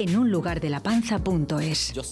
enunlugardelapanza.es. Jag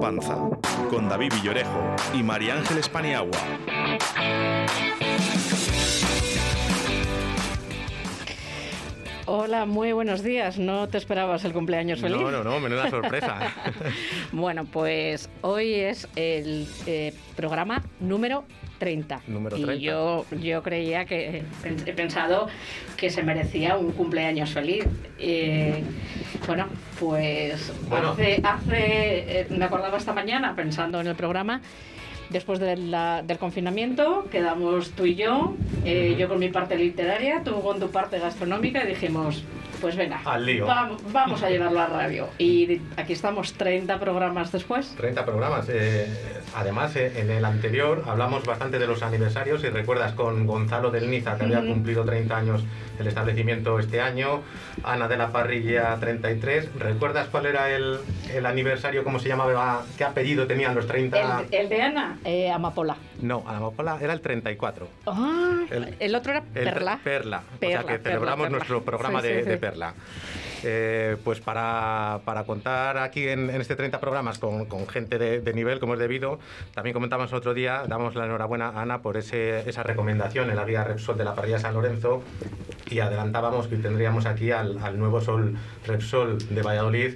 panza, con David Villorejo y María Ángeles Paniagua. Hola, muy buenos días. ¿No te esperabas el cumpleaños feliz? No, no, no, menuda sorpresa. bueno, pues hoy es el eh, programa número 30. Número y 30. yo, yo creía que, he pensado que se merecía un cumpleaños feliz. Eh, bueno, pues Bueno. hace, hace eh, me acordaba esta mañana pensando en el programa. Después de la- del confinamiento, quedamos tú y yo, eh, yo con mi parte literaria, tú con tu parte gastronómica, y dijimos, pues venga, Al lío. vam- vamos a llevarlo a radio. Y aquí estamos 30 programas después. 30 programas. eh, además, eh, en el anterior hablamos bastante de los aniversarios. Si recuerdas, con Gonzalo del Niza, que había cumplido 30 años el establecimiento este año. Ana de la Parrilla, 33. ¿Recuerdas cuál era el, el aniversario, cómo se llamaba, qué apellido tenían los 30? El, el de Ana, eh, Amapola. No, Ana Amapola era el 34. Ah, El- el, otro era El Perla. Perla. Perla, o sea que Perla, celebramos Perla. nuestro programa Sí, de, sí, de sí. Perla. Eh, pues para, para contar aquí en, en este 30 programas con, con gente de, de nivel como es debido, también comentamos otro día, damos la enhorabuena a Ana por ese, esa recomendación en la guía Repsol de la parrilla San Lorenzo y adelantábamos que tendríamos aquí al, al nuevo sol Repsol de Valladolid.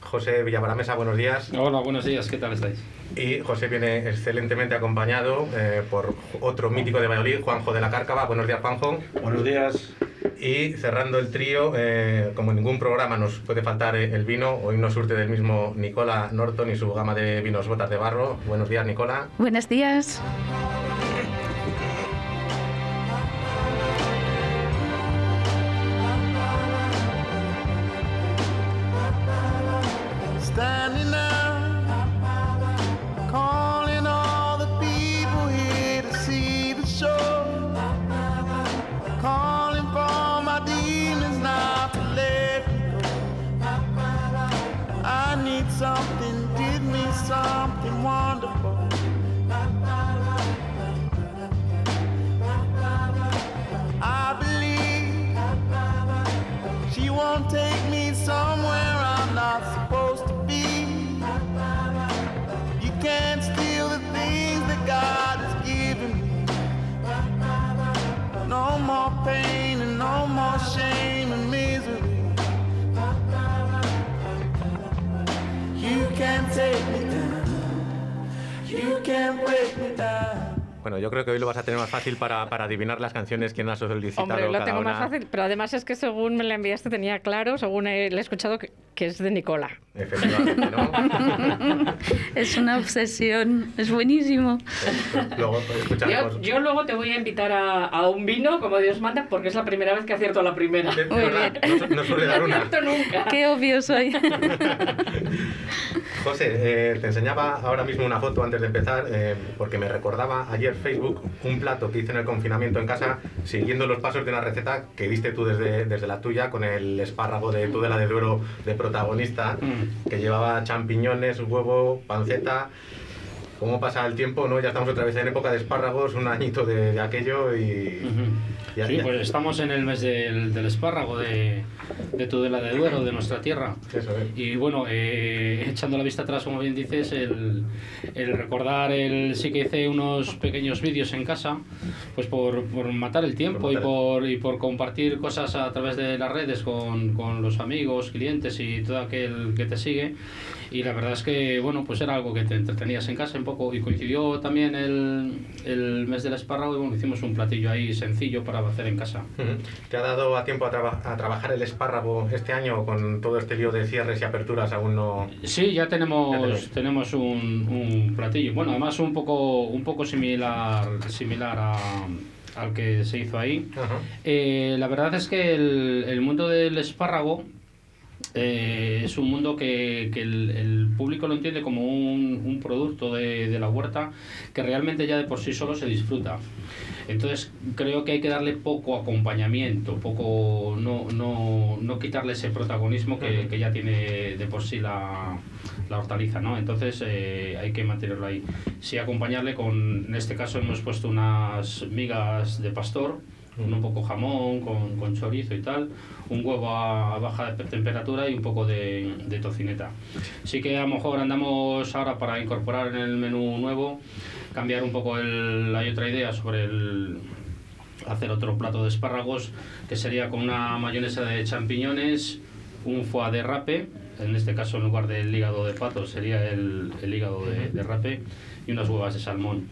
José Villabaramesa, buenos días. Hola, buenos días, ¿qué tal estáis? Y José viene excelentemente acompañado eh, por otro mítico de Valladolid, Juanjo de la Cárcava. Buenos días, Juanjo. Buenos días. Y cerrando el trío, eh, como en ningún programa nos puede faltar eh, el vino, hoy nos surte del mismo Nicola Norton y su gama de vinos botas de barro. Buenos días, Nicola. Buenos días. Something, give me something wonderful. I believe she won't take me somewhere I'm not supposed to be. You can't steal the things that God has given me. No more pain and no more shame Bueno, yo creo que hoy lo vas a tener más fácil para, para adivinar las canciones que nos ha solicitado Hombre, lo cada tengo más fácil, pero además es que según me la enviaste tenía claro, según he, le he escuchado, que, que es de Nicola. Efectivamente, ¿no? Es una obsesión, es buenísimo. Luego pues. Yo, yo luego te voy a invitar a, a un vino, como Dios manda, porque es la primera vez que acierto la primera. De verdad, no, no suele dar No una. acierto nunca. Qué obvio soy. José, eh, te enseñaba ahora mismo una foto antes de empezar, eh, porque me recordaba ayer Facebook un plato que hice en el confinamiento en casa, siguiendo los pasos de una receta que diste tú desde, desde la tuya, con el espárrago de Tudela de Duero de protagonista, Mm. que llevaba champiñones, huevo, panceta. Cómo pasa el tiempo, ¿no? Ya estamos otra vez en época de espárragos, un añito de, de aquello y... ya- sí, ya- pues estamos en el mes del, del espárrago de, de Tudela de Duero, de nuestra tierra. Eso es. Y bueno, eh, echando la vista atrás, como bien dices, el, el recordar el sí que hice unos pequeños vídeos en casa, pues por, por matar el tiempo Por y, matar- por, y por compartir cosas a través de las redes con, con los amigos, clientes y todo aquel que te sigue. Y la verdad es que, bueno, pues era algo que te entretenías en casa un poco. Y coincidió también el, el mes del espárrago y bueno, hicimos un platillo ahí sencillo para hacer en casa. ¿Te ha dado a tiempo a, traba- a trabajar el espárrago este año con todo este lío de cierres y aperturas? Aún no... Sí, ya tenemos, Ya tenemos un, un platillo. Bueno, además un poco, un poco similar, similar a- al que se hizo ahí. Eh, la verdad es que el, el mundo del espárrago eh, es un mundo que, que el, el público lo entiende como un, un producto de, de la huerta que realmente ya de por sí solo se disfruta. Entonces creo que hay que darle poco acompañamiento, poco no, no, no quitarle ese protagonismo que, que ya tiene de por sí la, la hortaliza, ¿no? Entonces eh, hay que mantenerlo ahí. Sí acompañarle con, en este caso hemos puesto unas migas de pastor, un poco jamón, con, con chorizo y tal, un huevo a, a baja temperatura y un poco de, de tocineta. Sí que a lo mejor andamos ahora para incorporar en el menú nuevo, cambiar un poco el... Hay otra idea sobre el hacer otro plato de espárragos que sería con una mayonesa de champiñones, un foie de rape, en este caso en lugar del hígado de pato sería el, el hígado de, de rape y unas huevas de salmón,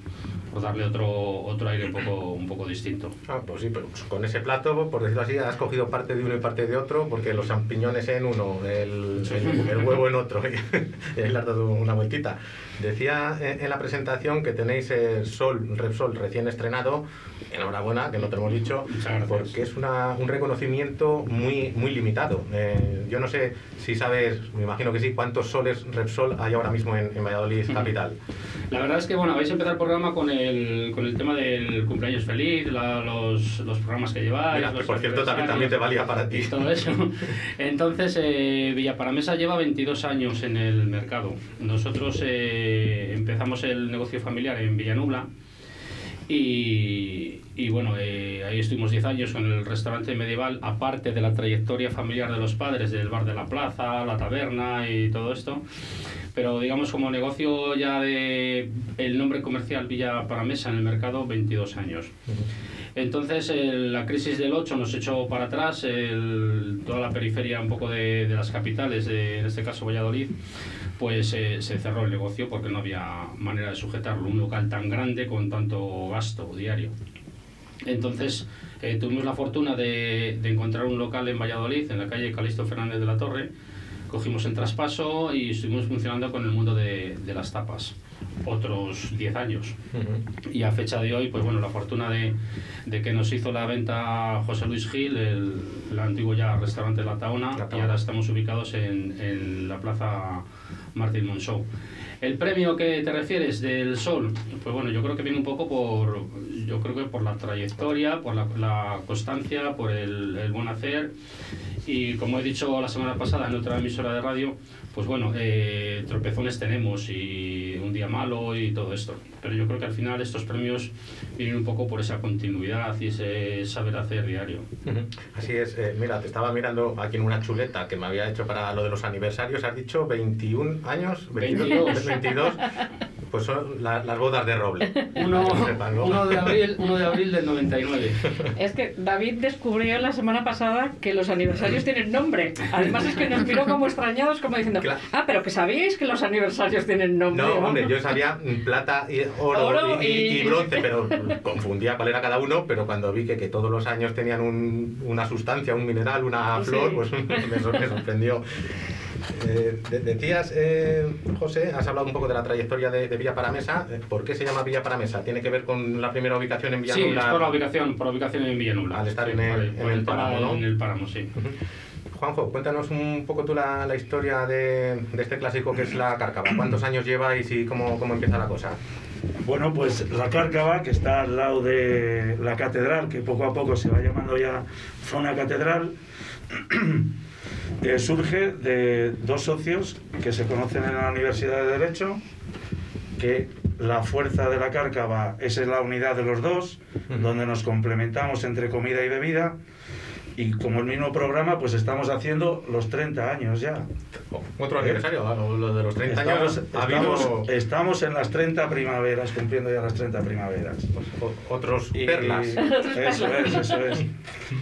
por darle otro, otro aire un poco, un poco distinto. Ah, pues sí, pero con ese plato, por decirlo así, has cogido parte de uno y parte de otro, porque los champiñones en uno, el, el- el huevo en otro, y le has dado una vueltita. Decía en, la presentación que tenéis el Sol, Repsol recién estrenado, enhorabuena, que no te lo hemos dicho, porque es una- un reconocimiento muy, muy limitado. Eh, yo no sé si sabes, me imagino que sí, cuántos soles Repsol hay ahora mismo en, en Valladolid capital. La verdad es que bueno, vais a empezar el programa con el, con el tema del cumpleaños feliz, la- los, los programas que lleváis. Mira, los por cierto también, también te valía para ti. todo eso. Entonces, eh, Villaparamesa lleva 22 años en el mercado. Nosotros eh, empezamos el negocio familiar en Villanubla y, y bueno, eh, ahí estuvimos 10 años con el restaurante medieval, aparte de la trayectoria familiar de los padres, del bar de la plaza, la taberna y todo esto. Pero digamos como negocio ya de el nombre comercial Villa Paramesa en el mercado, 22 años. Entonces el- la crisis del 8 nos echó para atrás, el- toda la periferia un poco de, de las capitales, de, en este caso Valladolid, pues eh, se cerró el negocio porque no había manera de sujetarlo, un local tan grande con tanto gasto diario. Entonces eh, tuvimos la fortuna de, de encontrar un local en Valladolid, en la calle Calixto Fernández de la Torre, cogimos el traspaso y estuvimos funcionando con el mundo de, de las tapas, otros 10 años. Ujú. Y a fecha de hoy, pues bueno, la fortuna de, de que nos hizo la venta José Luis Gil, el, el antiguo ya restaurante La Taona, La y Taona. ahora estamos ubicados en, en la plaza Martín Monchou. El premio que te refieres del Sol, pues bueno, yo creo que viene un poco por, yo creo que por la trayectoria, por la, la constancia, por el, el buen hacer y como he dicho la semana pasada en otra emisora de radio, pues bueno, eh, tropezones tenemos y un día malo y todo esto. Pero yo creo que al final estos premios vienen un poco por esa continuidad y ese saber hacer diario. Así es, eh, mira, te estaba mirando aquí en una chuleta que me había hecho para lo de los aniversarios, has dicho 21 años, 22. 22, pues son la- las bodas de roble. Uno, Para que sepan, ¿no? uno de abril, uno de abril del 99. Es que David descubrió la semana pasada que los aniversarios tienen nombre. Además es que nos miró como extrañados, como diciendo, Claro. ah, pero que sabíais que los aniversarios tienen nombre. No, hombre, yo sabía plata y oro, Oro y, y- y- bronce, pero confundía cuál era cada uno, pero cuando vi que, que todos los años tenían un- una sustancia, un mineral, una Sí. flor, pues me, sor- me sorprendió. Eh, de- decías, eh, José, has hablado un poco de la trayectoria de, de Villa Paramesa. Eh, ¿Por qué se llama Villa Paramesa? ¿Tiene que ver con la primera ubicación en Sí, es por la ubicación, por la ubicación en. Al estar Sí, en el- en páramo, ¿no? En el páramo, sí. Juanjo, cuéntanos un poco tú la, la historia de, de este clásico que es la cárcava. ¿Cuántos años lleváis y cómo, cómo empieza la cosa? Bueno, pues la Cárcava, que está al lado de la catedral, que poco a poco se va llamando ya zona catedral, surge de dos socios que se conocen en la Universidad de Derecho, que la fuerza de la cárcava, esa es la unidad de los dos, donde nos complementamos entre comida y bebida. Y como el mismo programa, pues estamos haciendo los 30 años ya. Otro aniversario, o lo de los 30 Estamos, años. ha habido estamos, en las 30 primaveras, cumpliendo ya las 30 primaveras. o- otros Y- perlas. Eso es, eso es.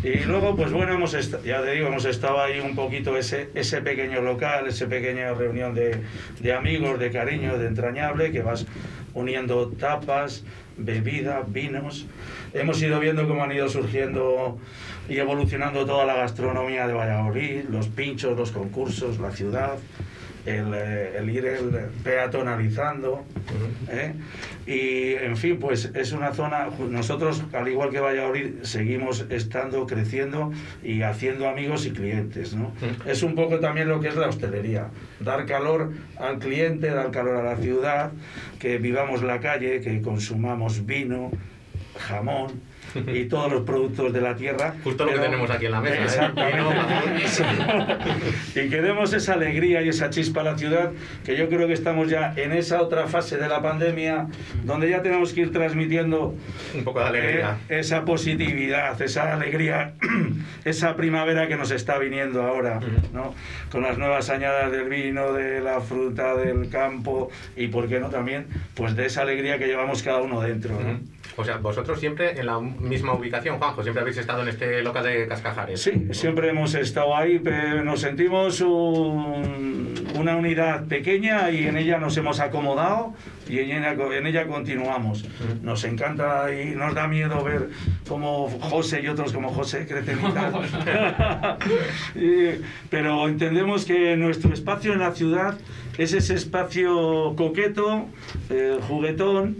Y luego, pues bueno, hemos ya te digo, hemos estado ahí un poquito ese, ese pequeño local, esa pequeña reunión de, de amigos, de cariño, de entrañable, que vas uniendo tapas, bebida, vinos. Hemos ido viendo cómo han ido surgiendo y evolucionando toda la gastronomía de Valladolid, los pinchos, los concursos, la ciudad. El, eh, el ir el peatonalizando ¿eh? y en fin pues es una zona nosotros al igual que Valladolid seguimos estando creciendo y haciendo amigos y clientes ¿no? es un poco también lo que es la hostelería dar calor al cliente dar calor a la ciudad que vivamos la calle que consumamos vino jamón y todos los productos de la tierra. Justo lo que tenemos aquí en la mesa, ¿eh? Exactamente. y que demos esa alegría y esa chispa a la ciudad, que yo creo que estamos ya en esa otra fase de la pandemia, donde ya tenemos que ir transmitiendo Un poco de alegría. eh, esa positividad, esa alegría, esa primavera que nos está viniendo ahora, ¿no? Con las nuevas añadas del vino, de la fruta, del campo y, ¿por qué no también? Pues de esa alegría que llevamos cada uno dentro, ¿no? O sea, vosotros siempre en la misma ubicación, Juanjo, siempre habéis estado en este local de Cascajares. Sí, siempre hemos estado ahí, pero nos sentimos un- una unidad pequeña y en ella nos hemos acomodado y en ella, en ella continuamos. Nos encanta y nos da miedo ver cómo José y otros como José crecen y tal. Y- pero entendemos que nuestro espacio en la ciudad es ese espacio coqueto, eh, juguetón,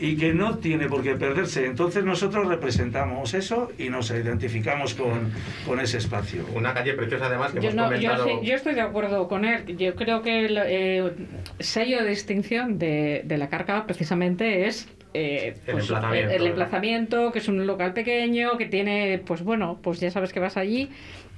y que no tiene por qué perderse. Entonces nosotros representamos eso y nos identificamos con, con ese espacio. Una calle preciosa además que Yo, hemos no- yo comentado. sí- yo estoy de acuerdo con él. Yo creo que el eh, sello de distinción de, de la Cárcava precisamente es eh, El pues, emplazamiento, el emplazamiento, que es un local pequeño, que tiene, pues bueno, pues ya sabes que vas allí,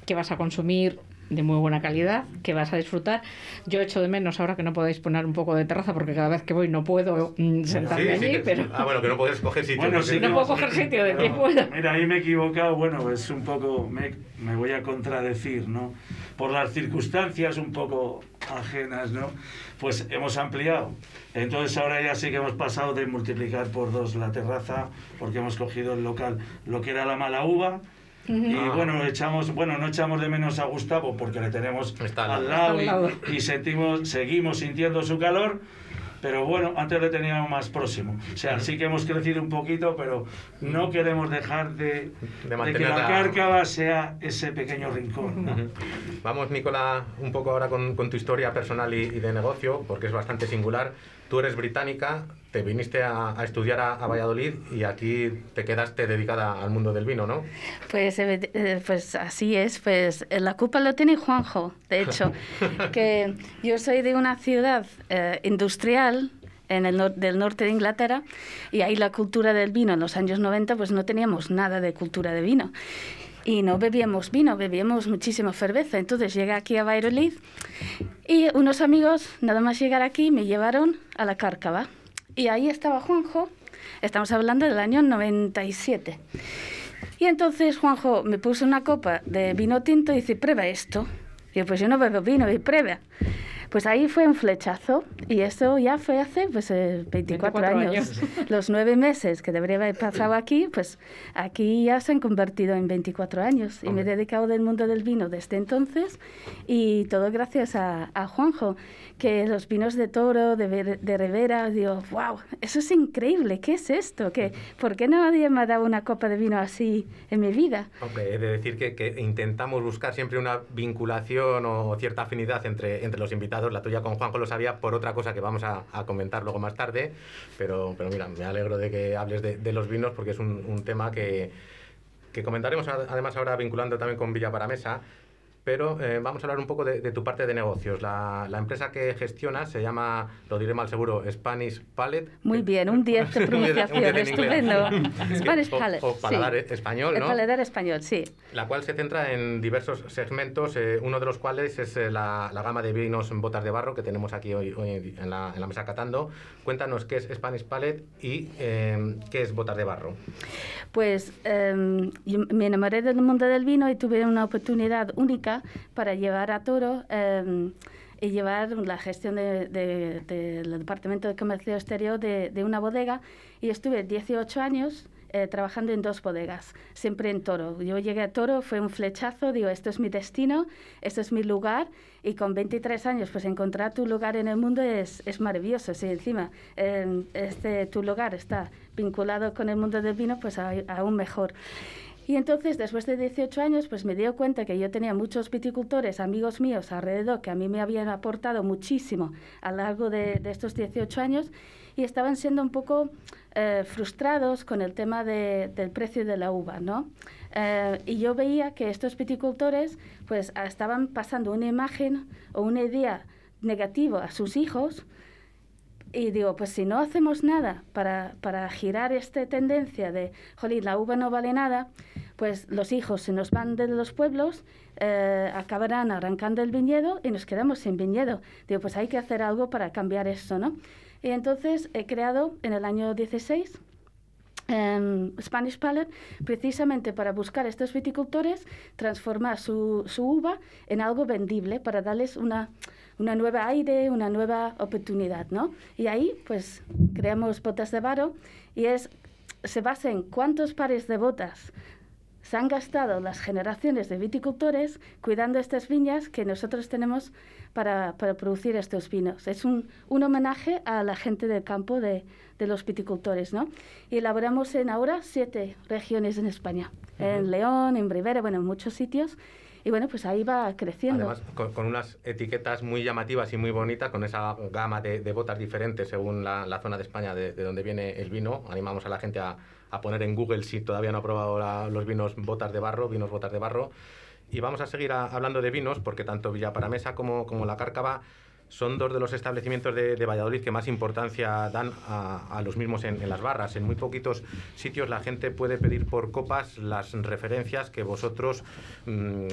que vas a consumir de muy buena calidad, que vas a disfrutar. Yo echo de menos ahora que no podéis poner un poco de terraza porque cada vez que voy no puedo mm, sentarme Sí, sí allí, que- pero Ah, bueno, que no puedes coger sitio. Bueno, sí no puedo coger sitio de Pero, fuera. Mira, ahí me he equivocado, bueno, es un poco, me, me voy a contradecir, ¿no? Por las circunstancias un poco ajenas, ¿no? Pues hemos ampliado. Entonces ahora ya sí que hemos pasado de multiplicar por dos la terraza, porque hemos cogido el local, lo que era la mala uva. Y Ah. bueno, echamos, bueno, no echamos de menos a Gustavo porque le tenemos Está al lado. lado, Al lado. Y, y sentimos, seguimos sintiendo su calor. Pero bueno, antes le teníamos más próximo. O sea, sí que hemos crecido un poquito, pero no queremos dejar de, De de que la la- cárcava sea ese pequeño rincón. ¿no? Vamos, Nicola, un poco ahora con, con tu historia personal y, y de negocio, porque es bastante singular. Tú eres británica, te viniste a, a estudiar a, a Valladolid y aquí te quedaste dedicada al mundo del vino, ¿no? Pues, eh, eh, pues así es, pues eh, la culpa lo tiene Juanjo, de hecho, que yo soy de una ciudad eh, industrial en el nor- del norte de Inglaterra y ahí la cultura del vino en los años 90 pues no teníamos nada de cultura de vino y no bebíamos vino, bebíamos muchísima cerveza. Entonces llegué aquí a Valladolid y unos amigos, nada más llegar aquí, me llevaron a la Cárcava. Y ahí estaba Juanjo, estamos hablando del año 97. Y entonces Juanjo me puso una copa de vino tinto y dice, prueba esto. Y yo, pues yo no bebo vino, y prueba. Pues ahí fue un flechazo y eso ya fue hace pues, eh, 24, 24 años. años. Los nueve meses que debería haber pasado aquí, pues aquí ya se han convertido en 24 años. Y me he dedicado del mundo del vino desde entonces y todo gracias a, a Juanjo, que los vinos de Toro, de, de Rivera, digo, wow, eso es increíble, ¿qué es esto? ¿Qué, ¿Por qué nadie me ha dado una copa de vino así en mi vida? Hombre, he de decir que, que intentamos buscar siempre una vinculación o cierta afinidad entre, entre los invitados. La tuya con Juanjo lo sabía por otra cosa que vamos a, a comentar luego más tarde, pero, pero mira, me alegro de que hables de, de los vinos porque es un, un tema que, que comentaremos además ahora vinculando también con Villa Paramesa. Pero eh, vamos a hablar un poco de, de tu parte de negocios. La, la empresa que gestionas se llama, lo diré mal seguro, Spanish Palette. Muy bien, un 10 de Un diez- un pronunciación, inglés. estupendo. Spanish O- Palette, O, paladar sí. español, El ¿no? paladar español, sí. La cual se centra en diversos segmentos, eh, uno de los cuales es eh, la, la gama de vinos en botas de barro que tenemos aquí hoy, hoy en, la, en la mesa catando. Cuéntanos qué es Spanish Palette y eh, qué es botas de barro. Pues em, yo me enamoré del mundo del vino y tuve una oportunidad única para llevar a Toro em, y llevar la gestión de- de- del Departamento de Comercio Exterior de, una bodega y estuve 18 años eh, trabajando en dos bodegas, siempre en Toro. Yo llegué a Toro, fue un flechazo, digo, esto es mi destino, esto es mi lugar y con 23 años pues encontrar tu lugar en el mundo es, es maravilloso. Si encima eh, este, tu lugar está vinculado con el mundo del vino, pues aún mejor. Y entonces, después de 18 años, pues me di cuenta que yo tenía muchos viticultores, amigos míos alrededor, que a mí me habían aportado muchísimo a lo largo de, estos 18 años y estaban siendo un poco eh, frustrados con el tema de- del precio de la uva, ¿no? Eh, y yo veía que estos viticultores, pues, estaban pasando una imagen o una idea negativa a sus hijos y digo, pues si no hacemos nada para, para girar esta tendencia de, jolín, la uva no vale nada, pues los hijos se nos van de los pueblos, eh, acabarán arrancando el viñedo y nos quedamos sin viñedo. Digo, pues hay que hacer algo para cambiar esto, ¿no? Y entonces he creado en el año 16 em, Spanish Palette precisamente para buscar a estos viticultores, transformar su, su uva en algo vendible para darles una, una nueva aire, una nueva oportunidad, ¿no? Y ahí, pues, creamos botas de varo y es, se basa en cuántos pares de botas se han gastado las generaciones de viticultores cuidando estas viñas que nosotros tenemos para, para producir estos vinos. Es un, un homenaje a la gente del campo de, de los viticultores, ¿no? Y elaboramos en ahora siete regiones en España, en León, en Rivera, bueno, en muchos sitios. Y bueno, pues ahí va creciendo. Además, con, unas etiquetas muy llamativas y muy bonitas, con esa gama de, botas diferentes según la, zona de España de, de donde viene el vino. Animamos a la gente a, poner en Google si todavía no ha probado los vinos botas de barro, vinos botas de barro. Y vamos a seguir hablando de vinos, porque tanto Villaparamesa como, como La Cárcava son dos de los establecimientos de, de Valladolid que más importancia dan a, a los mismos en, en las barras. En muy poquitos sitios la gente puede pedir por copas las referencias que vosotros mm,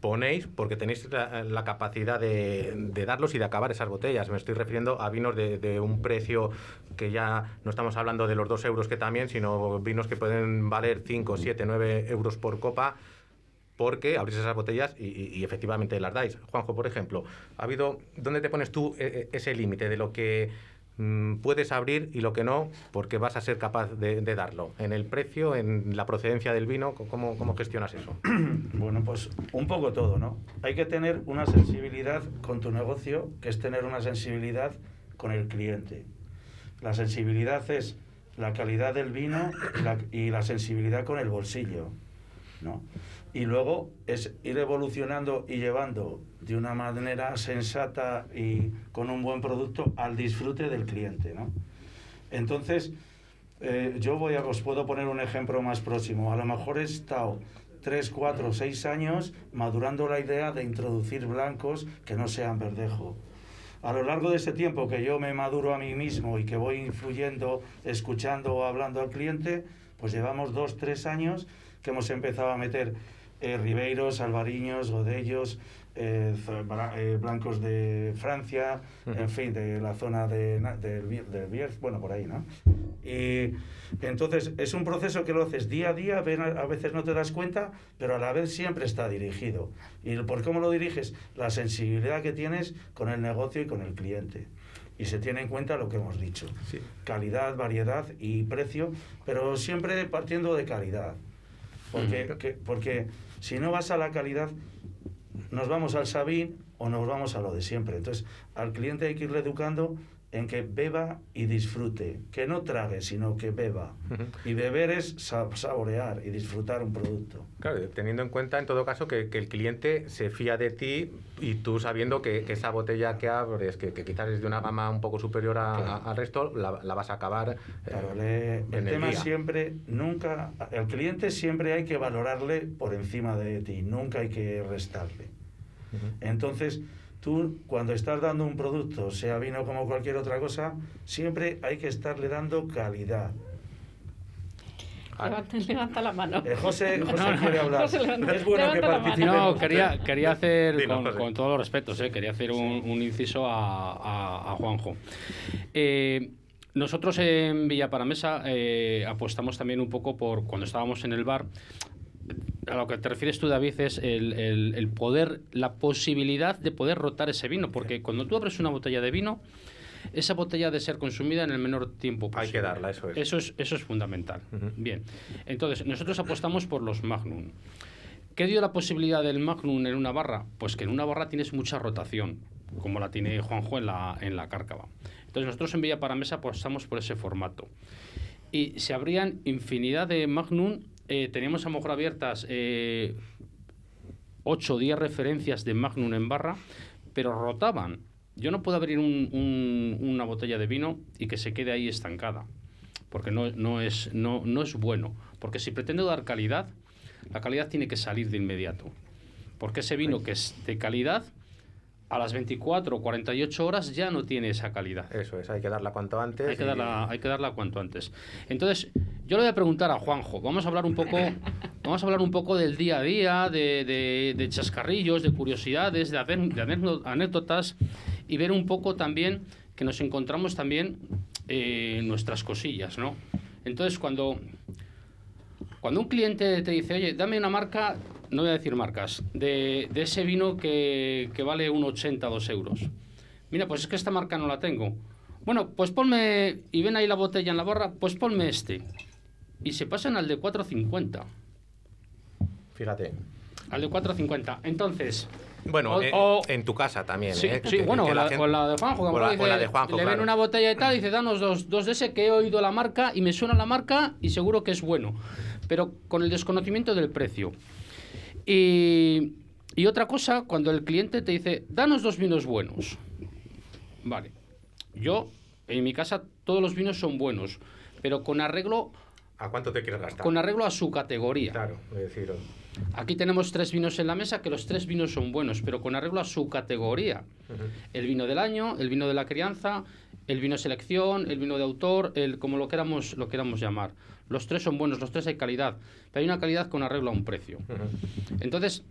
ponéis porque tenéis la, la capacidad de, de darlos y de acabar esas botellas. Me estoy refiriendo a vinos de, de un precio que ya no estamos hablando de los dos euros que también, sino vinos que pueden valer 5, 7, 9 euros por copa porque abrís esas botellas y, efectivamente las dais. Juanjo, por ejemplo, ha habido ¿dónde te pones tú eh, eh, ese límite de lo que mm, puedes abrir y lo que no, porque vas a ser capaz de, darlo? ¿En el precio, en la procedencia del vino? ¿Cómo, gestionas eso? Bueno, pues un poco todo, ¿no? Hay que tener una sensibilidad con tu negocio, que es tener una sensibilidad con el cliente. La sensibilidad es la calidad del vino y la sensibilidad con el bolsillo, ¿no? Y luego es ir evolucionando y llevando de una manera sensata y con un buen producto al disfrute del cliente, ¿no? Entonces, eh, yo voy a, os puedo poner un ejemplo más próximo. A lo mejor he estado 3, 4, 6 años madurando la idea de introducir blancos que no sean verdejo. A lo largo de ese tiempo que yo me maduro a mí mismo y que voy influyendo, escuchando o hablando al cliente, pues llevamos 2, 3 años que hemos empezado a meter eh, ribeiros, albariños, godellos, eh, eh, blancos de Francia, en fin, de la zona de, del del Bierz, bueno, por ahí, ¿no? Y entonces es un proceso que lo haces día a día, a veces no te das cuenta, pero a la vez siempre está dirigido. ¿Y por cómo lo diriges? La sensibilidad que tienes con el negocio y con el cliente. Y se tiene en cuenta lo que hemos dicho. Sí. Calidad, variedad y precio, pero siempre partiendo de calidad. Porque, Ujú. que- porque si no vas a la calidad, nos vamos al Sabín o nos vamos a lo de siempre. Entonces, al cliente hay que irle educando en que beba y disfrute, que no trague, sino que beba. Y beber es sa- saborear y disfrutar un producto. Claro, teniendo en cuenta en todo caso que, que el cliente se fía de ti y tú sabiendo que, que esa botella que abres, que, que quizás es de una gama un poco superior a- Claro. al resto, la, la vas a acabar eh, Claro, le- el en el tema siempre, nunca, el cliente siempre hay que valorarle por encima de ti, nunca hay que restarle. Entonces, tú cuando estás dando un producto, sea vino como cualquier otra cosa, siempre hay que estarle dando calidad. Levanta, levanta la mano. Eh, José, José quiere hablar. José, levanta- es bueno que. No, quería, quería hacer, Dilo, con, José. con todos los respetos, eh, quería hacer un, un inciso a, a- a Juanjo. Eh, nosotros en Villa Paramesa eh, apostamos también un poco por, cuando estábamos en el bar, a lo que te refieres tú, David, es el, el- el poder, la posibilidad de poder rotar ese vino, porque cuando tú abres una botella de vino, esa botella ha de ser consumida en el menor tiempo posible. Hay que darla, eso es. Eso es, eso es fundamental. Bien. Entonces, nosotros apostamos por los Magnum. ¿Qué dio la posibilidad del Magnum en una barra? Pues que en una barra tienes mucha rotación, como la tiene Juanjo en la, en la cárcava. Entonces, nosotros en Villa Paramesa apostamos por ese formato. Y se abrían infinidad de Magnum. Eh, teníamos a lo mejor abiertas eh, 8 o 10 referencias de Magnum en barra, pero rotaban. Yo no puedo abrir un- un- una botella de vino y que se quede ahí estancada, porque no, no, es, no, no es bueno. Porque si pretendo dar calidad, la calidad tiene que salir de inmediato. Porque ese vino que es de calidad, a las 24 o 48 horas ya no tiene esa calidad. Eso es, hay que darla cuanto antes. Hay que, darla, hay que darla cuanto antes. Entonces, yo le voy a preguntar a Juanjo, vamos a hablar un poco, vamos a hablar un poco del día a día, de, de- de chascarrillos, de curiosidades, de, de anécdo- anécdotas y ver un poco también que nos encontramos también eh, nuestras cosillas, ¿no? Entonces, cuando, cuando un cliente te dice, oye, dame una marca, no voy a decir marcas, de, de ese vino que, que vale un 80, 2 euros. Mira, pues es que esta marca no la tengo. Bueno, pues ponme, y ven ahí la botella en la barra, pues ponme este. Y se pasan al de 4.50. Fíjate. Al de 4.50. Entonces, Bueno, O- eh, o- en tu casa también. sí, ¿eh? sí, Que- bueno, que o la, gente- o la de Juanjo, o la- de Juanjo, le ven claro. una botella y tal, dice, danos dos, dos de ese que he oído la marca y me suena la marca y seguro que es bueno. Pero con el desconocimiento del precio. Y, y otra cosa, cuando el cliente te dice, danos dos vinos buenos. Vale. Yo, en mi casa, todos los vinos son buenos, pero con arreglo, ¿A cuánto te quieres gastar? con arreglo a su categoría. Claro, es decir, Aquí tenemos tres vinos en la mesa, que los tres vinos son buenos, pero con arreglo a su categoría. El vino del año, el vino de la crianza, el vino selección, el vino de autor, el como lo queramos, lo queramos llamar. Los tres son buenos, los tres hay calidad, pero hay una calidad con arreglo a un precio. Entonces,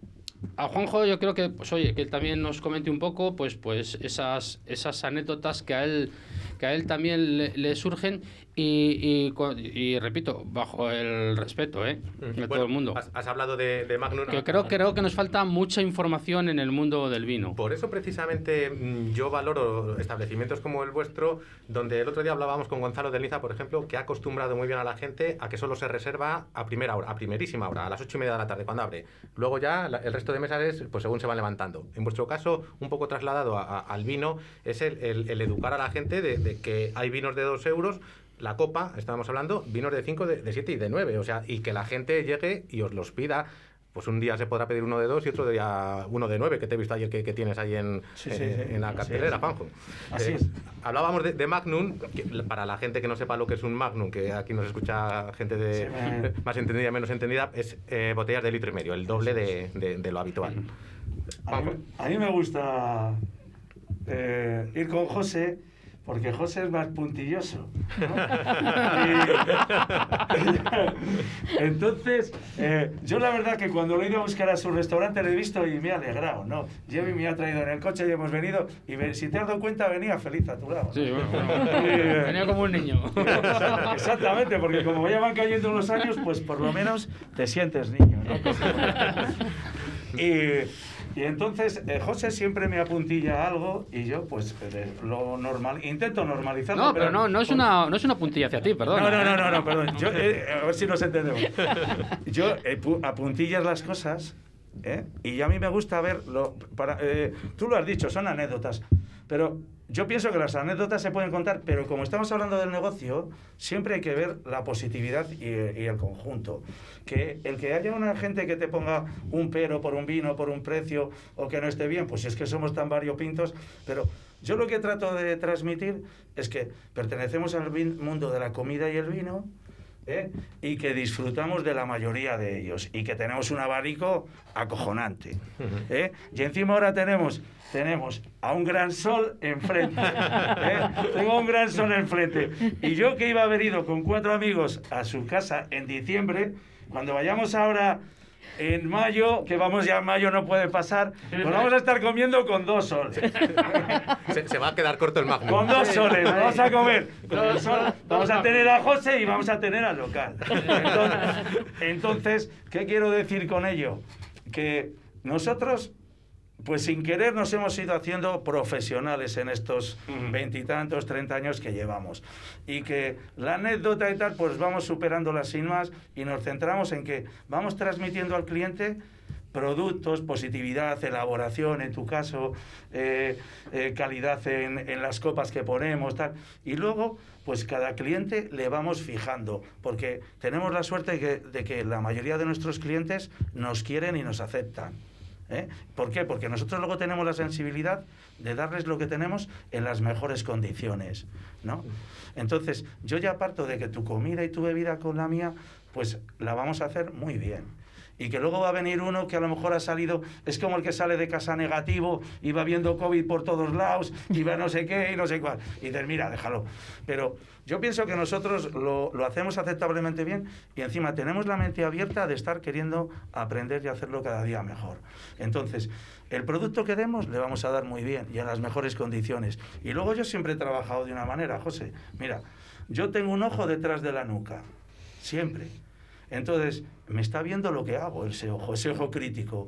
a Juanjo yo creo que, pues oye, que él también nos comente un poco, pues, pues esas, esas anécdotas que a él, que a él también le, le surgen y, y, repito, bajo el respeto, ¿eh? De todo el mundo. Has, has hablado de, de Magnum. Que creo, creo que nos falta mucha información en el mundo del vino. Por eso precisamente mm, yo valoro establecimientos como el vuestro, donde el otro día hablábamos con Gonzalo de Liza, por ejemplo, que ha acostumbrado muy bien a la gente a que solo se reserva a primera hora, a primerísima hora, a las ocho y media de la tarde, cuando abre. Luego ya la- el resto de mesas es, pues según se van levantando. En vuestro caso, un poco trasladado a- a- al vino, es el, el- el educar a la gente de, de que hay vinos de dos euros. La copa, estábamos hablando, vinos de 5, de 7 y de 9. O sea, y que la gente llegue y os los pida pues un día se podrá pedir uno de dos y otro día uno de nueve, que te he visto ayer que, que tienes ahí en, Sí, sí, eh, sí. en la cartelera, es. Juanjo. Así Eh, es. Hablábamos de, de Magnum, que para la gente que no sepa lo que es un Magnum, que aquí nos escucha gente de me- más entendida y menos entendida, es eh, botellas de litro y medio, el doble de, de- de lo habitual. A mí, a mí me gusta eh, ir con José porque José es más puntilloso. ¿no? Y- entonces, eh, yo la verdad que cuando lo he ido a buscar a su restaurante lo he visto y me ha alegrado, ¿no? Llevo y me ha traído en el coche y hemos venido y ve- si te has dado cuenta venía feliz a tu lado. Sí, bueno, bueno. Y, eh, Venía como un niño. Exact- Exactamente, porque como ya van cayendo los años, pues por lo menos te sientes niño, ¿no? Y, y entonces eh, José siempre me apuntilla algo y yo pues eh, lo normal, intento normalizarlo. No, pero no, no es una, no es una puntilla hacia ti, perdón. No, no, no, no, no, perdón. Yo, eh, a ver si nos entendemos. Yo eh, pu- apuntillas las cosas ¿eh? y a mí me gusta verlo. Para, eh, tú lo has dicho, son anécdotas. Pero yo pienso que las anécdotas se pueden contar, pero como estamos hablando del negocio, siempre hay que ver la positividad y, el conjunto. Que el que haya una gente que te ponga un pero por un vino, por un precio, o que no esté bien, pues es que somos tan variopintos, pero yo lo que trato de transmitir es que pertenecemos al mundo de la comida y el vino, ¿eh? y que disfrutamos de la mayoría de ellos y que tenemos un abanico acojonante. ¿eh? Y encima ahora tenemos, tenemos a un gran sol enfrente. ¿eh? Tengo un gran sol enfrente. Y yo que iba a haber ido con cuatro amigos a su casa en diciembre, cuando vayamos ahora en mayo, que vamos ya en mayo, no puede pasar, pues vamos a estar comiendo con dos soles. Se, se va a quedar corto el Magnum. Con dos soles, vamos a comer. Con el sol, vamos a tener a José y vamos a tener al local. Entonces, entonces, ¿qué quiero decir con ello? Que nosotros, pues sin querer, nos hemos ido haciendo profesionales en estos veintitantos, treinta años que llevamos. Y que la anécdota y tal, pues vamos superándola sin más y nos centramos en que vamos transmitiendo al cliente productos, positividad, elaboración, en tu caso, eh, eh, calidad en, en las copas que ponemos, tal. Y luego, pues cada cliente le vamos fijando, porque tenemos la suerte de que, de que la mayoría de nuestros clientes nos quieren y nos aceptan. ¿Eh? ¿Por qué? Porque nosotros luego tenemos la sensibilidad de darles lo que tenemos en las mejores condiciones, ¿no? Entonces, yo ya parto de que tu comida y tu bebida con la mía, pues la vamos a hacer muy bien y que luego va a venir uno que a lo mejor ha salido, es como el que sale de casa negativo y va viendo COVID por todos lados y va no sé qué y no sé cuál. Y dices, mira, déjalo. Pero yo pienso que nosotros lo, lo hacemos aceptablemente bien y encima tenemos la mente abierta de estar queriendo aprender y hacerlo cada día mejor. Entonces, el producto que demos le vamos a dar muy bien y en las mejores condiciones. Y luego yo siempre he trabajado de una manera, José. Mira, yo tengo un ojo detrás de la nuca, siempre. Entonces, me está viendo lo que hago, ese ojo, ese ojo crítico.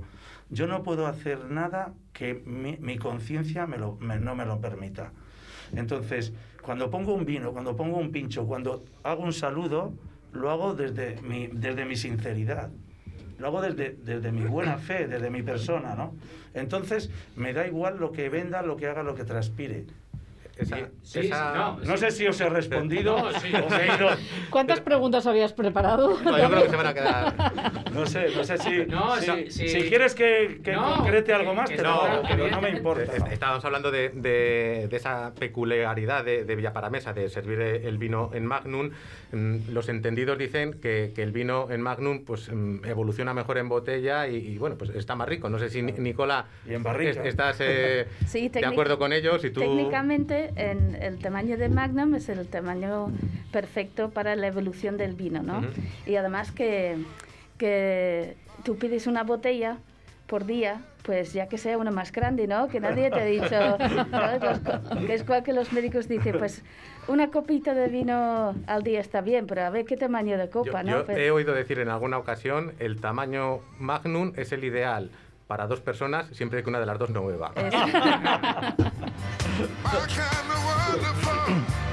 Yo no puedo hacer nada que mi, mi conciencia me me- no me lo permita. Entonces, cuando pongo un vino, cuando pongo un pincho, cuando hago un saludo, lo hago desde mi, desde mi sinceridad. Lo hago desde, desde mi buena fe, desde mi persona, ¿no? Entonces, me da igual lo que venda, lo que haga, lo que transpire. Esa- Sí, esa- sí, no, No sé si os he respondido No, sí. o me he ido- ¿Cuántas preguntas habías preparado? No, yo creo que se van a quedar. No sé, no sé si. No, si, sí, sí. si quieres que, que No, concrete algo más, que te lo no, hago, que pero no me importa. Estábamos hablando de, de- de esa peculiaridad de, de Villaparamesa, de servir el vino en Magnum. Mm, Los entendidos dicen que, que el vino en Magnum pues, mm, evoluciona mejor en botella y, y, bueno, pues está más rico. No sé si, Ni- Nicola, Y en barrica. es- estás eh, Sí, de acuerdo con ellos y tú... Técnicamente, en el tamaño de Magnum es el tamaño perfecto para la evolución del vino, ¿no? Y además que, que tú pides una botella por día, pues ya que sea una más grande, ¿no? Que nadie te ha dicho, que es cual que los médicos dicen, pues una copita de vino al día está bien, pero a ver qué tamaño de Yo, copa, ¿no? yo Pues- he oído decir en alguna ocasión el tamaño Magnum es el ideal para dos personas siempre que una de las dos no beba. My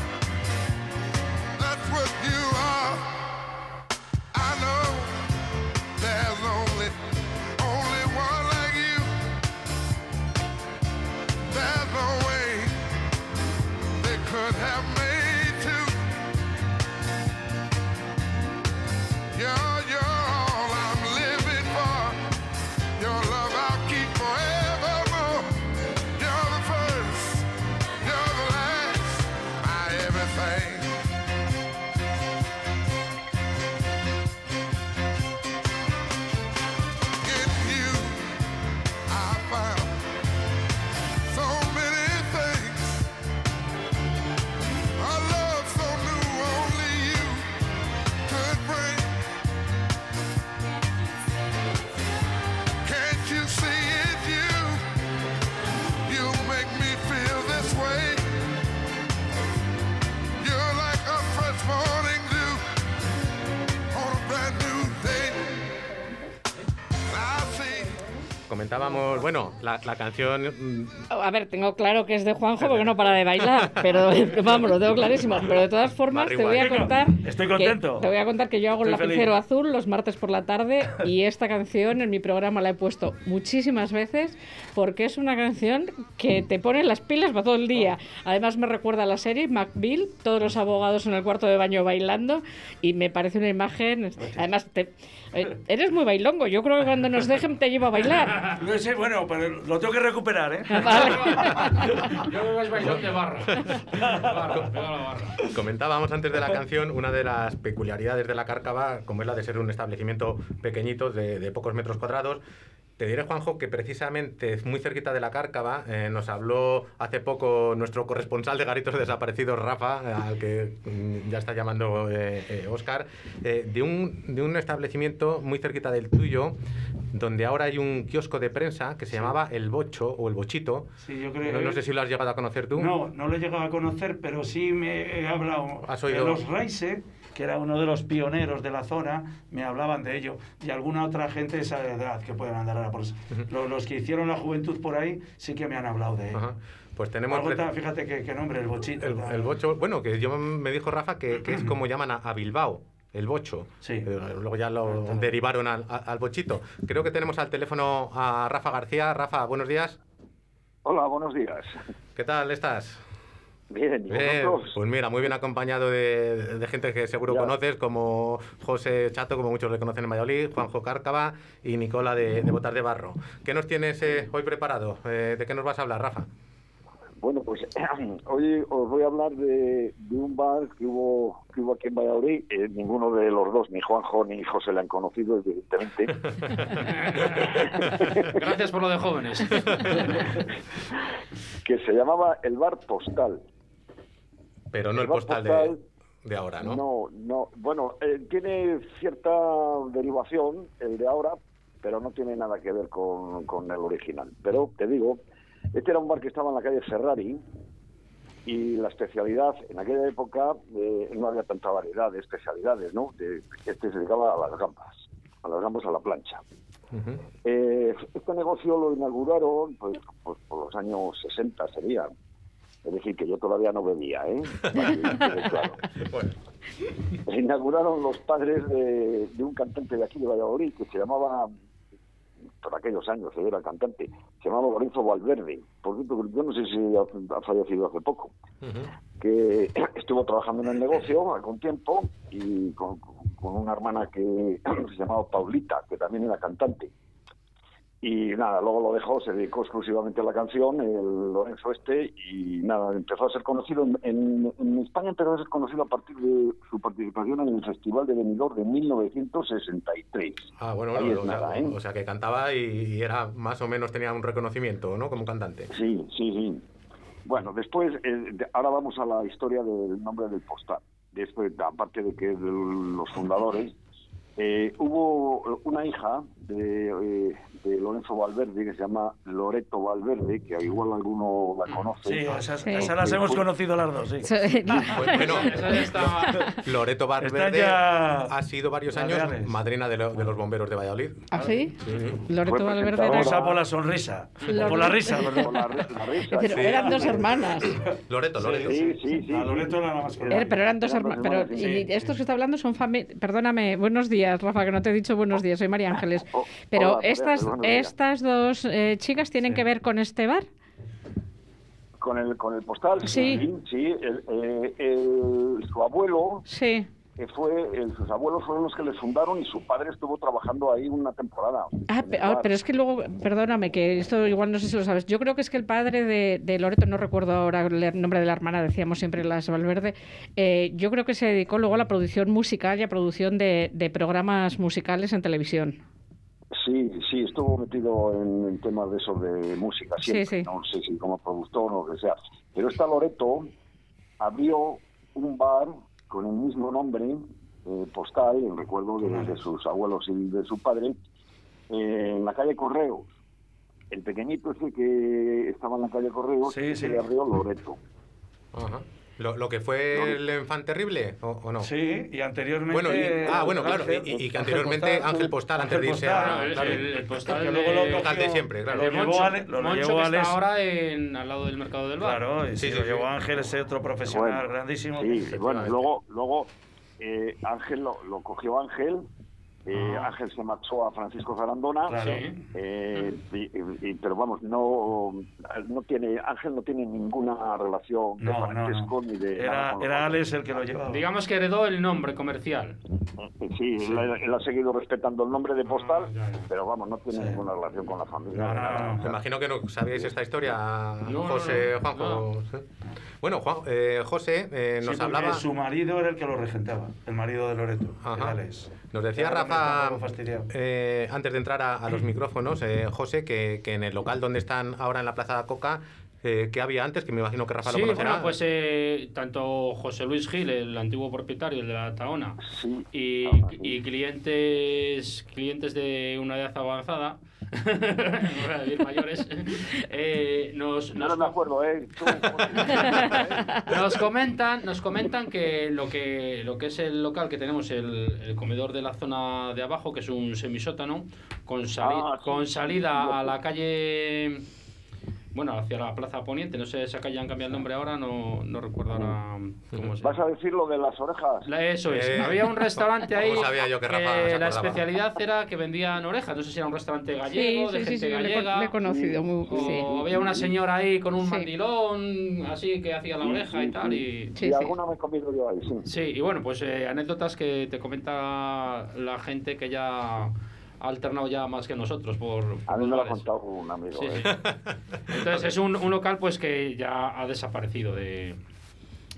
kind bueno, la, la canción mm, A ver, tengo claro que es de Juanjo porque no para de bailar, pero vamos, lo tengo clarísimo. Pero de todas formas, te voy a contar. Estoy que- contento. te voy a contar que yo hago el lapicero feliz. azul los martes por la tarde y esta canción en mi programa la he puesto muchísimas veces porque es una canción que te pone las pilas para todo el día. Además, me recuerda a la serie McBeal, todos los abogados en el cuarto de baño bailando y me parece una imagen. Además, te- eh, eres muy bailongo. Yo creo que cuando nos dejen te llevo a bailar. No sé, bueno, pero lo tengo que recuperar, ¿eh? Yo me vais bailón de barra. Barra, pega la barra. Comentábamos antes de la canción una de las peculiaridades de la Cárcava, como es la de ser un establecimiento pequeñito de, de pocos metros cuadrados. Te diré, Juanjo, que precisamente muy cerquita de la Cárcava eh, nos habló hace poco nuestro corresponsal de Garitos Desaparecidos, Rafa, eh, al que mm, ya está llamando eh, eh, Oscar, eh, de, un, de un establecimiento muy cerquita del tuyo, donde ahora hay un kiosco de prensa que se llamaba El Bocho o El Bochito. Sí, yo creo No, no sé si lo has llegado a conocer tú. No, no lo he llegado a conocer, pero sí me he hablado ¿Has de los Reise, que era uno de los pioneros de la zona, me hablaban de ello. Y alguna otra gente de esa edad que pueden andar ahora por eso. Los, los que hicieron la juventud por ahí sí que me han hablado de ello. Ajá. Pues tenemos... Fíjate qué, qué nombre, el bochito. El, bocho, bueno, que yo me dijo Rafa que, que es como llaman a, a Bilbao, el bocho. Sí. Eh, luego ya lo derivaron al, al- al bochito. Creo que tenemos al teléfono a Rafa García. Rafa, buenos días. Hola, buenos días. ¿Qué tal estás? Bien, ¿y Bien, vosotros? pues mira, muy bien acompañado de, de gente que seguro Ya. conoces, como José Chato, como muchos le conocen en Valladolid, Juanjo Cárcava y Nicola de, de Botas de Barro. ¿Qué nos tienes eh, hoy preparado? Eh, ¿De qué nos vas a hablar, Rafa? Bueno, pues hoy os voy a hablar de, de un bar que hubo, que hubo aquí en Valladolid. Eh, ninguno de los dos, ni Juanjo ni José, le han conocido, evidentemente. Gracias por lo de jóvenes. que se llamaba el Bar Postal. Pero no el postal postal- de, de ahora, ¿no? No, no. Bueno, eh, tiene cierta derivación el de ahora, pero no tiene nada que ver con, con el original. Pero te digo, este era un bar que estaba en la calle Ferrari y la especialidad, en aquella época eh, no había tanta variedad de especialidades, ¿no? De- este se dedicaba a las gambas, a las gambas a la plancha. Eh, este negocio lo inauguraron pues, pues, por los años 60 sería. Es decir, que yo todavía no bebía, ¿eh? Claro. Bueno, Se inauguraron los padres de, de un cantante de aquí de Valladolid que se llamaba, por aquellos años, era cantante, se llamaba Lorenzo Valverde. Por cierto, yo no sé si ha, fallecido hace poco, que estuvo trabajando en el negocio algún tiempo y con, con una hermana que se llamaba Paulita, que también era cantante. Y nada, luego lo dejó, se dedicó exclusivamente a la canción, el Lorenzo este, y nada, empezó a ser conocido en, en- en España, empezó a ser conocido a partir de su participación en el Festival de Benidorm de 1963. Ah, bueno, bueno, o, sea, nada, ¿eh? o sea, que cantaba y, era más o menos tenía un reconocimiento, ¿no? Como cantante. Sí, sí, sí. Bueno, después, eh, ahora vamos a la historia del nombre del postal. Después, aparte de que es de los fundadores, eh, hubo una hija de, eh, de Lorenzo Valverde que se llama Loreto Valverde, que igual alguno la conoce. Sí, esas, Sí. esas las hemos conocido las dos, sí. Bueno, Esa ya está- Loreto Valverde ya ha sido varios años madrina de, lo- de los bomberos de Valladolid. ¿Ah, sí? Sí, sí. Loreto Fue Valverde era... Esa por la sonrisa. Por la risa, Por la, la risa. Pero sí. eran dos hermanas. Loreto, Loreto. Sí, sí, sí. La Loreto era la más. Eh, pero eran dos hermanas. Pero, y sí. estos que está hablando son familia. Perdóname, buenos días, Rafa, que no te he dicho buenos días, soy María Ángeles. Oh, Pero hola, estas, estas dos eh, chicas tienen que ver con este bar. Con el, con el postal, Sí. sí. el- eh, el- su abuelo Sí. que fue, el- sus abuelos fueron los que les fundaron y su padre estuvo trabajando ahí una temporada. Ah, ah, pero es que luego, perdóname, que esto igual no sé si lo sabes. Yo creo que es que el padre de, de Loreto, no recuerdo ahora el nombre de la hermana, decíamos siempre las Valverde, eh, yo creo que se dedicó luego a la producción musical y a producción de, de programas musicales en televisión. Sí, sí, estuvo metido en, en temas de eso de música siempre, Sí, sí. no sé si como productor o lo que sea. Pero esta Loreto abrió un bar con el mismo nombre, eh, postal, en recuerdo de, de sus abuelos y de su padre, eh, en la calle Correos. El pequeñito ese que estaba en la calle Correos, Sí, sí. le abrió Loreto. Ajá. ¿Lo, lo que fue el infante terrible o, o no? Sí, y anteriormente... Bueno, y- ah, bueno, claro, Ángel- y, y- que anteriormente Ángel Postal, antes de irse Postal, a... el, claro. el- el postal Que de, luego lo Postal de siempre, claro. Lo llevó Moncho, Ale- lo Moncho llevó que está Alex. ahora en, al lado del mercado del bar. Claro, y Sí, sí, sí, lo llevó Ángel, ese otro profesional Bueno, grandísimo. Sí, y bueno, luego, luego eh, Ángel lo, lo cogió Ángel eh, Ah. Ángel se marchó a Francisco Zarandona, Claro. eh, y- y- y- pero vamos, no, no tiene Ángel no tiene ninguna relación de No, no, parentesco no. ni de Era, era. Alex el que lo llevaba. Digamos que heredó el nombre comercial. Sí, Él, él ha seguido respetando el nombre de postal, Ah, ya, ya. pero vamos, no tiene Sí. ninguna relación con la familia. No, no, no. Me imagino que no sabíais esta historia, No, José, no, no. Juanjo. ¿sí? Bueno, Juan, eh, José eh, Sí, nos porque hablaba, Su marido era el que lo regentaba, el marido de Loreto, Alex. nos decía Rafa, fastidiado. eh, antes de entrar a, a los micrófonos, eh, José, que, que en el local donde están ahora en la Plaza de Coca, eh, ¿qué había antes? Que me imagino que Rafa Sí, lo conocerá. bueno, pues eh, tanto José Luis Gil, el antiguo propietario el de la Taona, Sí. y, Ah, sí. y clientes clientes de una edad avanzada, no voy a decir mayores, eh, nos, No, nos, me acuerdo, ¿eh? Nos comentan nos comentan que lo que lo que es el local que tenemos el, el comedor de la zona de abajo que es un semisótano con sali- Ah, sí. con salida a la calle bueno hacia la plaza poniente no sé esa calle han cambiado el nombre ahora no, no recuerdo ahora cómo se ¿Vas a decir lo de las orejas? La- Eso es. Eh, Había un restaurante ahí. ¿cómo sabía yo que Rafa la especialidad era que vendían orejas. No sé si era un restaurante gallego, Sí, de sí, sí, gente sí, gallega. le he conocido. Muy, o sí. había una señora ahí con un Sí. mandilón, así que hacía la oreja sí, y tal. sí. Y, Sí, y sí. alguna me he comido yo ahí, sí. sí, y bueno, pues eh, anécdotas que te comenta la gente que ya ha alternado ya más que nosotros por. A mí me lo ha contado un amigo. Sí, ¿eh? sí. Entonces es un, un local pues que ya ha desaparecido de,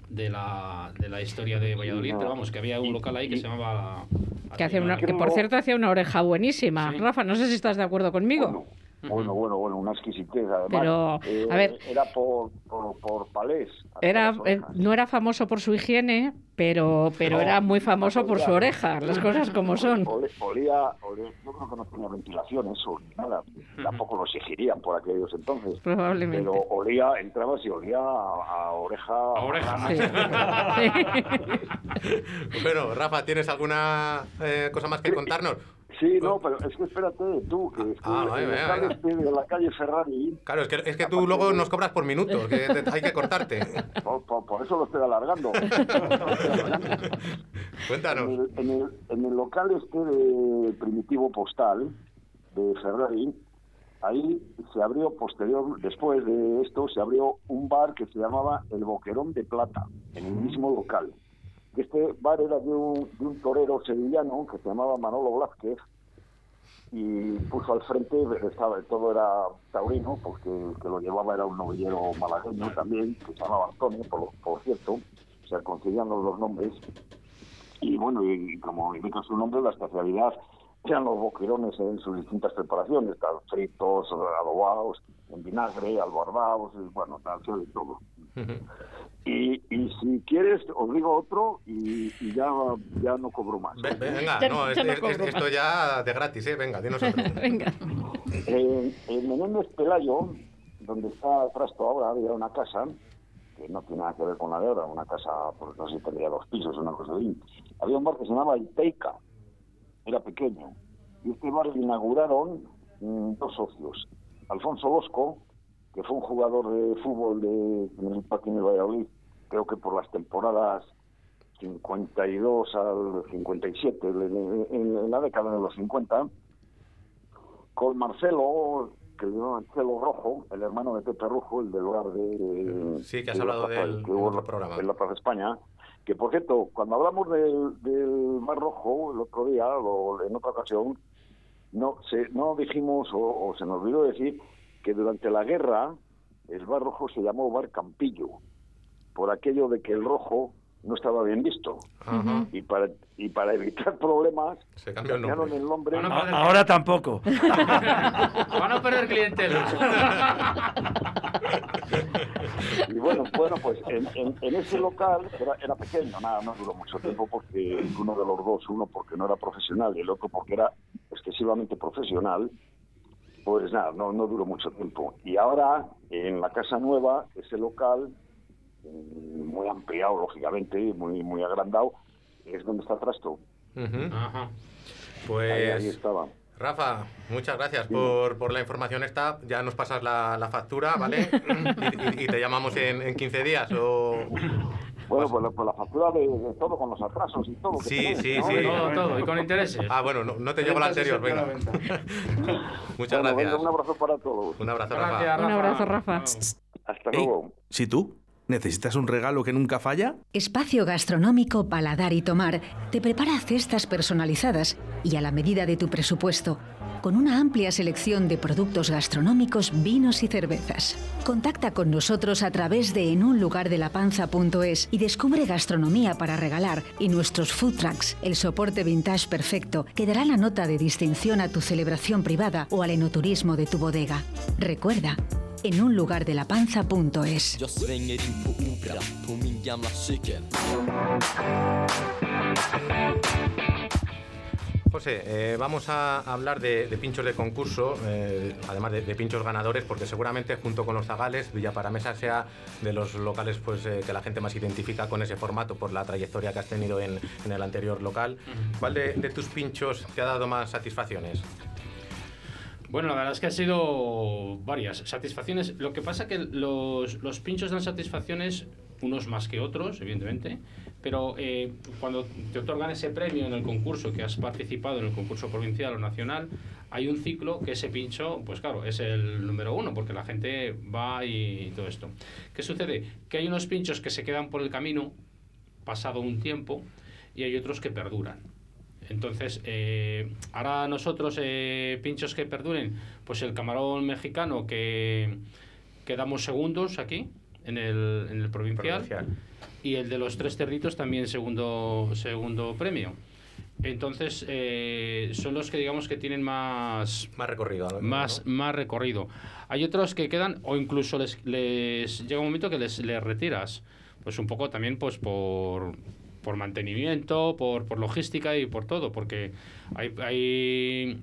de, la, de la historia de Valladolid, no. pero vamos, que había un local ahí que se llamaba... la- Que, hacía una, que por cierto hacía una oreja buenísima. Sí. Rafa, no sé si estás de acuerdo conmigo. Bueno, bueno, bueno, bueno, una exquisitez además. Pero, Eh, a ver. Era por, por, por palés. Era, eh, no era famoso por su higiene, pero, pero No, era muy famoso por su oreja, las cosas como son. Olía, olía- yo creo que no tenía ventilación eso, ni nada. Tampoco lo exigirían por aquellos entonces. Probablemente. Pero olía, entrabas y olía a, a oreja. A oreja, Sí. Bueno, Rafa, ¿tienes alguna eh, cosa más que contarnos? Sí, no, pero es que espérate, tú, que, es que Ah, local venga. este de la calle Ferrari, Claro, es que, es que tú luego nos cobras por minutos, que te- hay que cortarte. por, por- por eso lo estoy alargando. Cuéntanos. En el, en, el, en el local este de Primitivo Postal de Ferrari, ahí se abrió posterior, después de esto, se abrió un bar que se llamaba El Boquerón de Plata, en el mismo local. Este bar era de un, torero sevillano que se llamaba Manolo Blázquez y puso al frente, estaba, todo era taurino, porque el que lo llevaba era un novillero malagueño también, que se llamaba Antonio, por, por cierto, o sea, conciliando los nombres. Y bueno, y como indica su nombre, la especialidad eran los boquerones en sus distintas preparaciones, tal, fritos, adobados, en vinagre, albardados, bueno, tal, de todo. Y, y si quieres, os digo otro y, y ya, ya no cobro más. Ve- Venga, Ya- no, ya es- no es- cobro es- más. esto ya de gratis, ¿eh? Venga, dinos otro. Venga. En, en Menéndez Pelayo, donde está Trasto ahora, había una casa que no tiene nada que ver con la de ahora, una casa, pues no sé si tendría dos pisos, una cosa así. Había un bar que se llamaba Iteica, era pequeño. Y este bar lo inauguraron mm, dos socios. Alfonso Bosco, que fue un jugador de fútbol de, en el Valladolid, creo que por las temporadas 52 al 57, en, en- la década de los 50, con Marcelo, que le Marcelo Rojo, el hermano de Pepe Rojo, el del lugar de... Sí, que has de la hablado de él en otro programa. En la Plaza España, que por cierto, cuando hablamos del, del Mar Rojo el otro día, o en otra ocasión, no, se, no dijimos, o, o se nos olvidó decir, que durante la guerra el Bar Rojo se llamó Bar Campillo, por aquello de que el rojo no estaba bien visto. Ajá. Y para, y para evitar problemas, Se cambió el cambiaron nombre. el nombre. Bueno, A- ahora tampoco. Van a perder clientela. Y bueno, bueno pues en, en- en ese local era, era pequeño, nada, no duró mucho tiempo porque uno de los dos, uno porque no era profesional y el otro porque era excesivamente profesional, pues nada, no, no duró mucho tiempo. Y ahora, en la casa nueva, ese local, mm, muy ampliado, lógicamente, muy, muy agrandado, es donde está Trasto. Ujú. Ajá. Ahí, ahí Pues, estaba. Rafa, muchas gracias por, por la información esta. Ya nos pasas la, la factura, ¿vale? Y, y- y te llamamos en, en 15 días o... Bueno, pues la, pues la factura de, de todo, con los atrasos y todo. Sí, sí, ¿no? sí. Todo, todo, y con intereses. Ah, bueno, no, no te llegó la anterior, venga. Muchas Bueno, venga, gracias. un abrazo para todos. Un abrazo, Gracias, Rafa. Un abrazo, Rafa. Hasta luego. si tú necesitas un regalo que nunca falla, Espacio Gastronómico Paladar y Tomar te prepara cestas personalizadas y a la medida de tu presupuesto, con una amplia selección de productos gastronómicos, vinos y cervezas. Contacta con nosotros a través de enunlugardelapanza.es y descubre gastronomía para regalar y nuestros food trucks, el soporte vintage perfecto que dará la nota de distinción a tu celebración privada o al enoturismo de tu bodega. Recuerda, enunlugardelapanza.es. Jag svänger in på Opera José, eh, vamos a hablar de, de pinchos de concurso, eh, además de, de pinchos ganadores, porque seguramente junto con los zagales, Villaparamesa sea de los locales pues, eh, que la gente más identifica con ese formato por la trayectoria que has tenido en, en el anterior local. ¿Cuál de, de tus pinchos te ha dado más satisfacciones? Bueno, la verdad es que ha sido varias satisfacciones. Lo que pasa que los, los pinchos dan satisfacciones, unos más que otros, evidentemente, pero eh, cuando te otorgan ese premio en el concurso, que has participado en el concurso provincial o nacional, hay un ciclo que ese pincho, pues claro, es el número uno, porque la gente va y todo esto. ¿Qué sucede? Que hay unos pinchos que se quedan por el camino, pasado un tiempo, y hay otros que perduran. Entonces, eh, ahora nosotros, eh, pinchos que perduren, pues el camarón mexicano que quedamos segundos aquí, en el, en el provincial, Provincial. y el de los tres cerritos también segundo, segundo premio. Entonces, eh, son los que digamos que tienen más, Más recorrido. ¿no? más, más recorrido. Hay otros que quedan, o incluso les, les llega un momento que les, les retiras, pues un poco también pues por, por mantenimiento, por, por logística y por todo, porque hay, hay,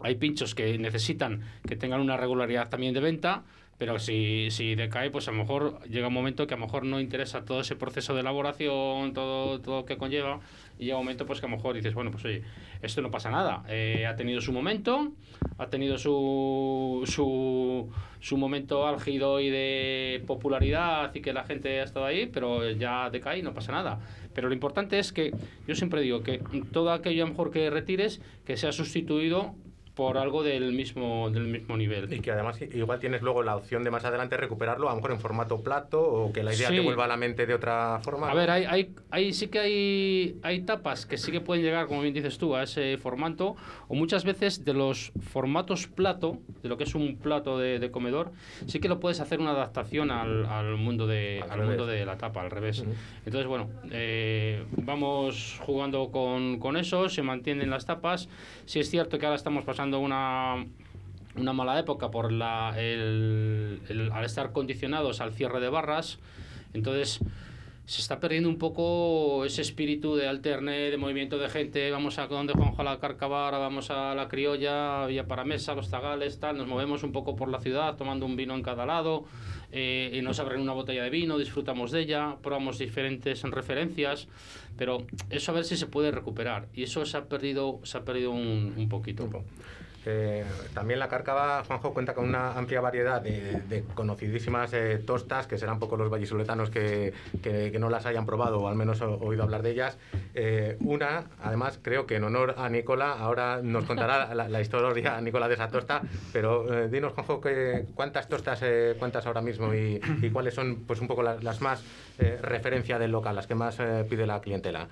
hay pinchos que necesitan que tengan una regularidad también de venta, pero si, si decae, pues a lo mejor llega un momento que a lo mejor no interesa todo ese proceso de elaboración, todo, todo lo que conlleva, y llega un momento pues que a lo mejor dices, bueno, pues oye, esto no pasa nada, eh, ha tenido su momento, ha tenido su, su, su momento álgido y de popularidad y que la gente ha estado ahí, pero ya decae y no pasa nada. Pero lo importante es que, yo siempre digo que todo aquello a lo mejor que retires, que sea sustituido por algo del mismo, del mismo nivel. Y que además igual tienes luego la opción de más adelante recuperarlo, a lo mejor en formato plato, o que la idea Sí. te vuelva a la mente de otra forma. A ver, hay, hay, hay, sí que hay, hay tapas que sí que pueden llegar, como bien dices tú, a ese formato, o muchas veces de los formatos plato, de lo que es un plato de, de comedor, sí que lo puedes hacer una adaptación al, al mundo, de, Al al mundo de la tapa, al revés. Ujú. Entonces, bueno, eh, vamos jugando con, con eso, se mantienen las tapas. Sí es cierto que ahora estamos pasando una una mala época por la, el, el- al estar condicionados al cierre de barras. Entonces se está perdiendo un poco ese espíritu de alterne, de movimiento de gente. Vamos a donde Juanjo a la Carcavara, vamos a la Criolla, Villa para Mesa, los Zagales, tal. Nos movemos un poco por la ciudad tomando un vino en cada lado. eh, y nos abren una botella de vino, disfrutamos de ella, probamos diferentes referencias. Pero eso a ver si se puede recuperar. Y eso se ha perdido, se ha perdido un, un poquito. Eh, también la Cárcava, Juanjo, cuenta con una amplia variedad de, de conocidísimas eh, tostas, que serán poco los vallisoletanos que, que, que no las hayan probado o al menos o- oído hablar de ellas. Eh, una, además, creo que en honor a Nicola, ahora nos contará la, la historia Nicola de esa tosta, pero eh, dinos, Juanjo, que, cuántas tostas eh, cuentas ahora mismo y, y cuáles son pues un poco las, las más eh, referencia del local, las que más eh, pide la clientela.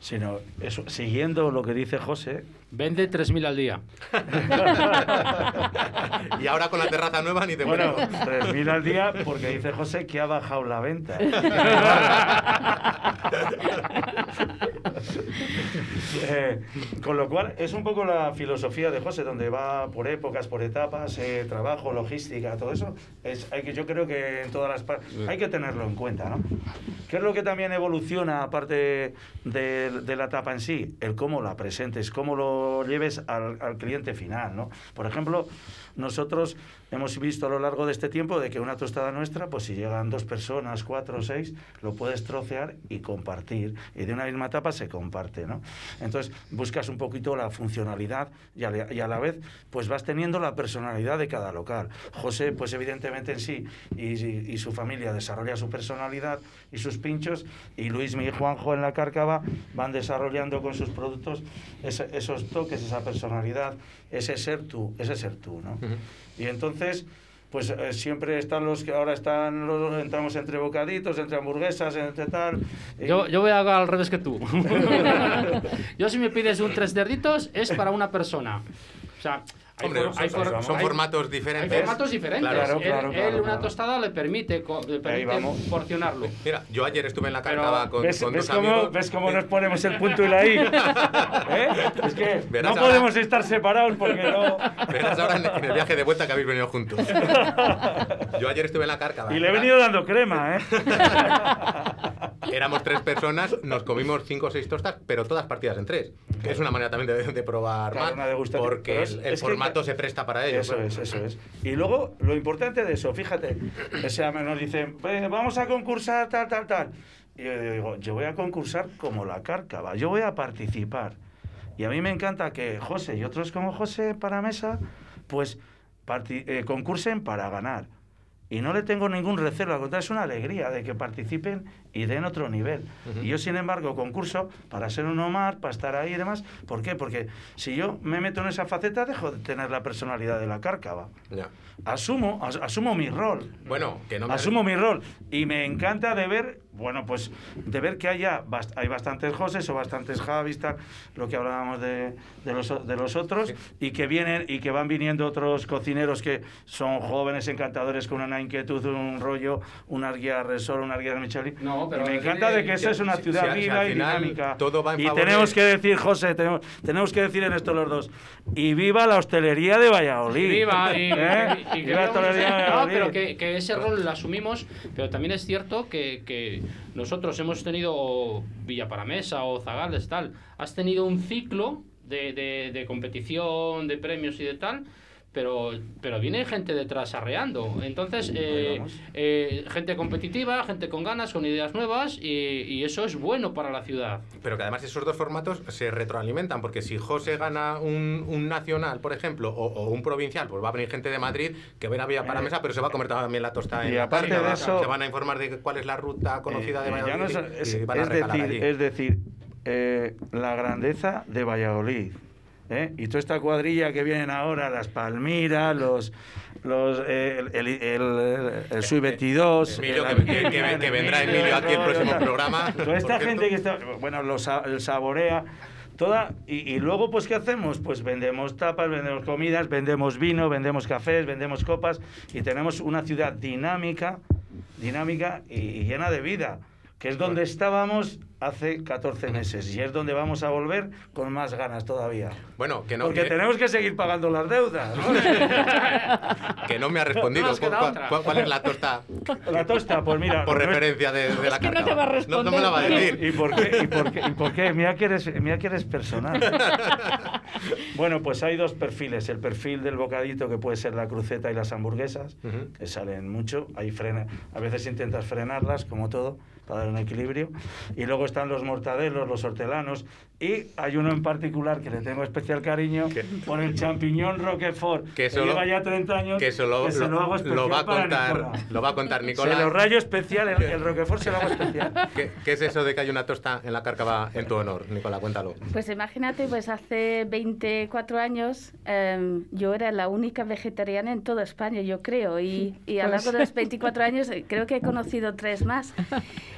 Sino, eso, siguiendo lo que dice José, Vende 3.000 al día. Y ahora con la terraza nueva ni te bueno, cuento. 3.000 al día porque dice José que ha bajado la venta. Eh, con lo cual, es un poco la filosofía de José, donde va por épocas, por etapas, eh, trabajo, logística, todo eso. Es, hay que, yo creo que en todas las partes hay que tenerlo en cuenta, ¿no? ¿Qué es lo que también evoluciona, aparte de, de la etapa en sí? El cómo la presentes, cómo lo lleves al, al cliente final, ¿no? Por ejemplo, nosotros hemos visto a lo largo de este tiempo de que una tostada nuestra, pues si llegan dos personas, cuatro o seis, lo puedes trocear y compartir. Y de una misma tapa se comparte, ¿no? Entonces buscas un poquito la funcionalidad y a, la- vez pues vas teniendo la personalidad de cada local. José, pues evidentemente en sí y, su familia desarrolla su personalidad y sus pinchos y Luis y Juanjo en la cárcava van desarrollando con sus productos esos toques, esa personalidad, ese ser tú, ese ser tú, ¿no? Y entonces, pues eh, siempre están los que ahora están, los, entramos entre bocaditos, entre hamburguesas, entre tal. y- Yo, yo voy a al revés que tú. yo si me pides un tres cerditos es para una persona. O sea, hay, Hombre, for- hay son- for- son hay- formatos hay diferentes. formatos diferentes. Claro, Él- claro, él, claro, una claro. tostada le permite, le permite porcionarlo. Mira, yo ayer estuve en la cárcava con, ¿Ves, con ves dos cómo, amigos. ¿Ves cómo nos ponemos el punto y la I? ¿Eh? Es que Verás no ahora- podemos estar separados porque no... Verás ahora en, el viaje de vuelta que habéis venido juntos. Yo ayer estuve en la cárcava. Y le he venido dando crema, ¿eh? Éramos tres personas, nos comimos cinco o seis tostas, pero todas partidas en tres. Que es una manera también de, de probar Claro, más, porque el, el es que- formato se presta para ello. Eso es, eso es. Y luego, lo importante de eso, fíjate, o sea, nos dicen, "Eh, vamos a concursar tal, tal, tal. Y yo digo, yo voy a concursar como la cárcava, yo voy a participar. Y a mí me encanta que José y otros como José para mesa, pues eh, concursen para ganar. Y no le tengo ningún recelo, al contrario, es una alegría de que participen y den otro nivel. Y yo, sin embargo, concurso para ser un Omar, para estar ahí y demás. ¿Por qué? Porque si yo me meto en esa faceta, dejo de tener la personalidad de la cárcava. Ya. Asumo, as- asumo mi rol. Bueno, que no me Asumo mi rol. Y me encanta de ver, bueno, pues de ver que haya, bast- hay bastantes Joses o bastantes Javis, tal, lo que hablábamos de, de los, de los otros, y que vienen y que van viniendo otros cocineros que son jóvenes encantadores con una inquietud, un rollo, unas guías Resol, unas guías Michelin. No, pero y me encanta de que esa es una si- ciudad si si viva al y dinámica. todo va en y favor tenemos de- que decir, José, tenemos, tenemos que decir en esto los dos, y viva la hostelería de Valladolid. Viva, y, ¿Eh? y- y Viva la hostelería de no, Valladolid. pero que, que ese rol lo asumimos, pero también es cierto que, que nosotros hemos tenido Villa Paramesa o Zagales, tal, has tenido un ciclo de, de, de competición, de premios y de tal, pero, pero viene gente detrás arreando. Entonces, eh, eh, gente competitiva, gente con ganas, con ideas nuevas, y, y eso es bueno para la ciudad. Pero que además esos dos formatos se retroalimentan, porque si José gana un, un nacional, por ejemplo, o, o un provincial, pues va a venir gente de Madrid que ven a Villa para mesa, pero se va a comer también la tostada en y la aparte cárcava. de eso- Se van a informar de cuál es la ruta conocida de Eh, Valladolid no es, y- y es- van a es recalar decir, allí. es decir eh, la grandeza de Valladolid. ¿Eh? Y toda esta cuadrilla que vienen ahora, las Palmiras, los, los eh, el, el, el, el Sui 22. Emilio, el que- que- que- que vendrá Emilio aquí el próximo programa, Toda esta gente que está, bueno, los, el saborea. Toda, y, y luego, pues, ¿qué hacemos? Pues vendemos tapas, vendemos comidas, vendemos vino, vendemos cafés, vendemos copas y tenemos una ciudad dinámica, dinámica y, y llena de vida, que es donde estábamos hace 14 meses y es donde vamos a volver con más ganas todavía. Bueno, que no, Porque que, tenemos que seguir pagando las deudas. ¿no? que no me ha respondido. No ¿Cuál, cuál- cuál es la tosta? La tosta, pues mira. Por no es- referencia de, de la que no te va a No, no me la va a decir. ¿Y por qué? ¿Y por qué? ¿Y por qué? Mira que eres, mira que eres personal. bueno, pues hay dos perfiles. El perfil del bocadito, que puede ser la cruceta y las hamburguesas, Ujú. que salen mucho. Ahí frena, a veces intentas frenarlas, como todo, para dar un equilibrio. Y luego están los mortadelos, los hortelanos. Y hay uno en particular que le tengo especial cariño por el champiñón Roquefort, Que que, eso lo- lleva ya 30 años. Que eso lo, que se lo, hago especial lo va a contar, Nicola. lo va a contar Nicolás. Se lo rayo especial, el, el Roquefort se lo hago especial. ¿Qué, qué es eso de que hay una tosta en la cárcava en tu honor, Nicolás? Cuéntalo. Pues imagínate, pues hace 24 años em, yo era la única vegetariana en toda España, yo creo, y, y a lo largo de los 24 años eh, creo que he conocido tres más.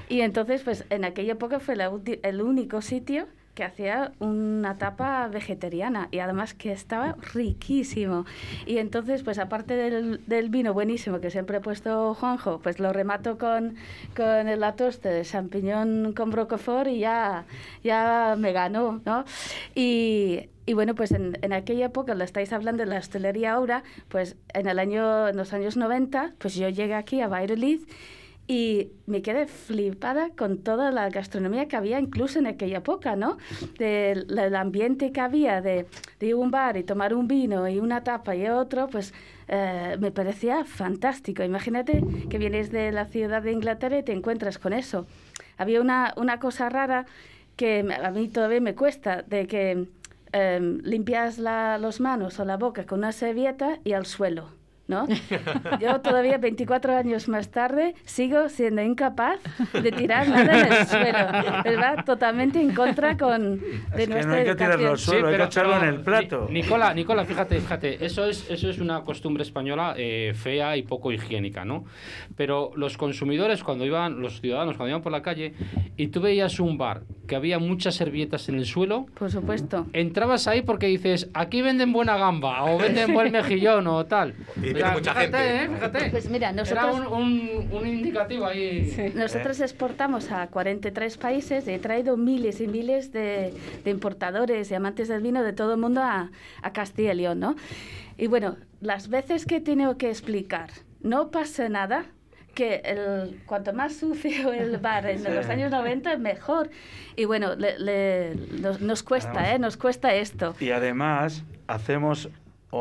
Y entonces, pues en aquella época fue la el único sitio que hacía una tapa vegetariana y además que estaba riquísimo. Y entonces, pues aparte del, del vino buenísimo que siempre he puesto Juanjo, pues lo remato con, con el atoste de champiñón con roquefort y ya, ya me ganó, ¿no? Y, y bueno, pues en, en aquella época, lo estáis hablando de la hostelería ahora, pues en el año, en los años 90, pues yo llegué aquí a Valladolid y me quedé flipada con toda la gastronomía que había incluso en aquella época, ¿no? Del, ambiente que había de, de un bar y tomar un vino y una tapa y otro, pues eh, me parecía fantástico. Imagínate que vienes de la ciudad de Inglaterra y te encuentras con eso. Había una, una cosa rara que a mí todavía me cuesta, de que em, limpias la, los manos o la boca con una servilleta y al suelo. ¿No? Yo todavía 24 años más tarde sigo siendo incapaz de tirar nada en el suelo. ¿Verdad? Totalmente en contra con de que nuestra no hay que tirarlo al suelo, hay que echarlo en el plato. Nicola, Nicola, fíjate, fíjate, eso es, eso es una costumbre española eh, fea y poco higiénica, ¿no? Pero los consumidores, cuando iban, los ciudadanos, cuando iban por la calle, y tú veías un bar que había muchas servilletas en el suelo, Por supuesto. entrabas ahí porque dices, aquí venden buena gamba, o venden buen mejillón, o tal. Y Mucha fíjate, gente. ¿eh? Fíjate. Pues mira, Era nosotros... un, un- un indicativo ahí. Nosotros exportamos a 43 países y he traído miles y miles de, de importadores y amantes del vino de todo el mundo a, a Castilla y León, ¿no? Y bueno, las veces que he tenido que explicar, no pasa nada, que el, cuanto más sucio el bar en Sí. los años 90, mejor. Y bueno, le- le- nos, nos cuesta, ¿eh? Nos cuesta esto. Y además hacemos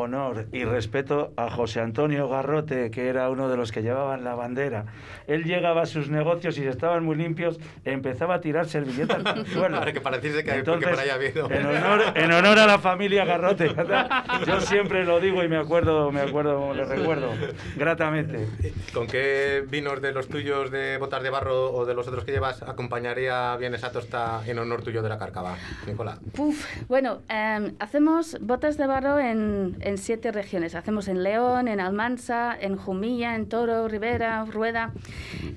honor y respeto a José Antonio Garrote, que era uno de los que llevaban la bandera. Él llegaba a sus negocios y si estaban muy limpios, empezaba a tirar servilletas al suelo. Para que pareciese que, que Entonces, por ahí ha habido. En honor, en honor a la familia Garrote. Yo siempre lo digo y me acuerdo, me acuerdo, le recuerdo gratamente. ¿Con qué vinos de los tuyos de botas de barro o de los otros que llevas acompañaría bien esa tosta en honor tuyo de la cárcava, Nicola? Puf, bueno, em, hacemos botas de barro en, en siete regiones. Hacemos en León, en Almansa, en Jumilla, en Toro, Ribera, Rueda.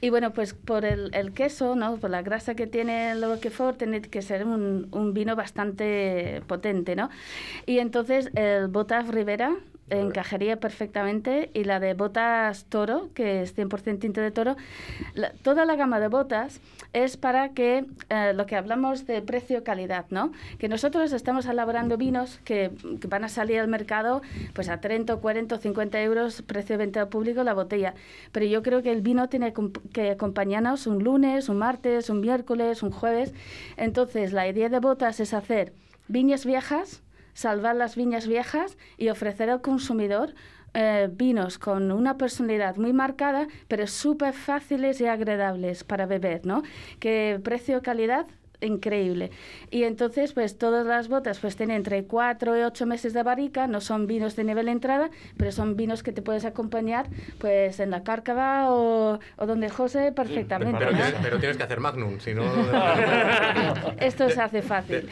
Y bueno, pues por el, el queso, ¿no? por la grasa que tiene el Roquefort, tiene que ser un, un vino bastante potente, ¿no? Y entonces el Botas Ribera encajaría perfectamente. Y la de botas toro, que es 100% tinte de toro, la- toda la gama de botas es para que eh, lo que hablamos de precio-calidad, ¿no? Que nosotros estamos elaborando vinos que, van a salir al mercado pues a 30, 40, o 50 euros precio de venta al público la botella, pero yo creo que el vino tiene que acompañarnos un lunes, un martes, un miércoles, un jueves, entonces la idea de botas es hacer viñas viejas, salvar las viñas viejas y ofrecer al consumidor eh, vinos con una personalidad muy marcada, pero súper fáciles y agradables para beber, ¿no? Que precio-calidad increíble. Y entonces, pues todas las botas pues tienen entre 4 y 8 meses de barrica, no son vinos de nivel de entrada, pero son vinos que te puedes acompañar pues en la cárcava o, o donde José perfectamente. Pero, ¿no? tienes, pero tienes que hacer Magnum, si no... Esto se hace fácil.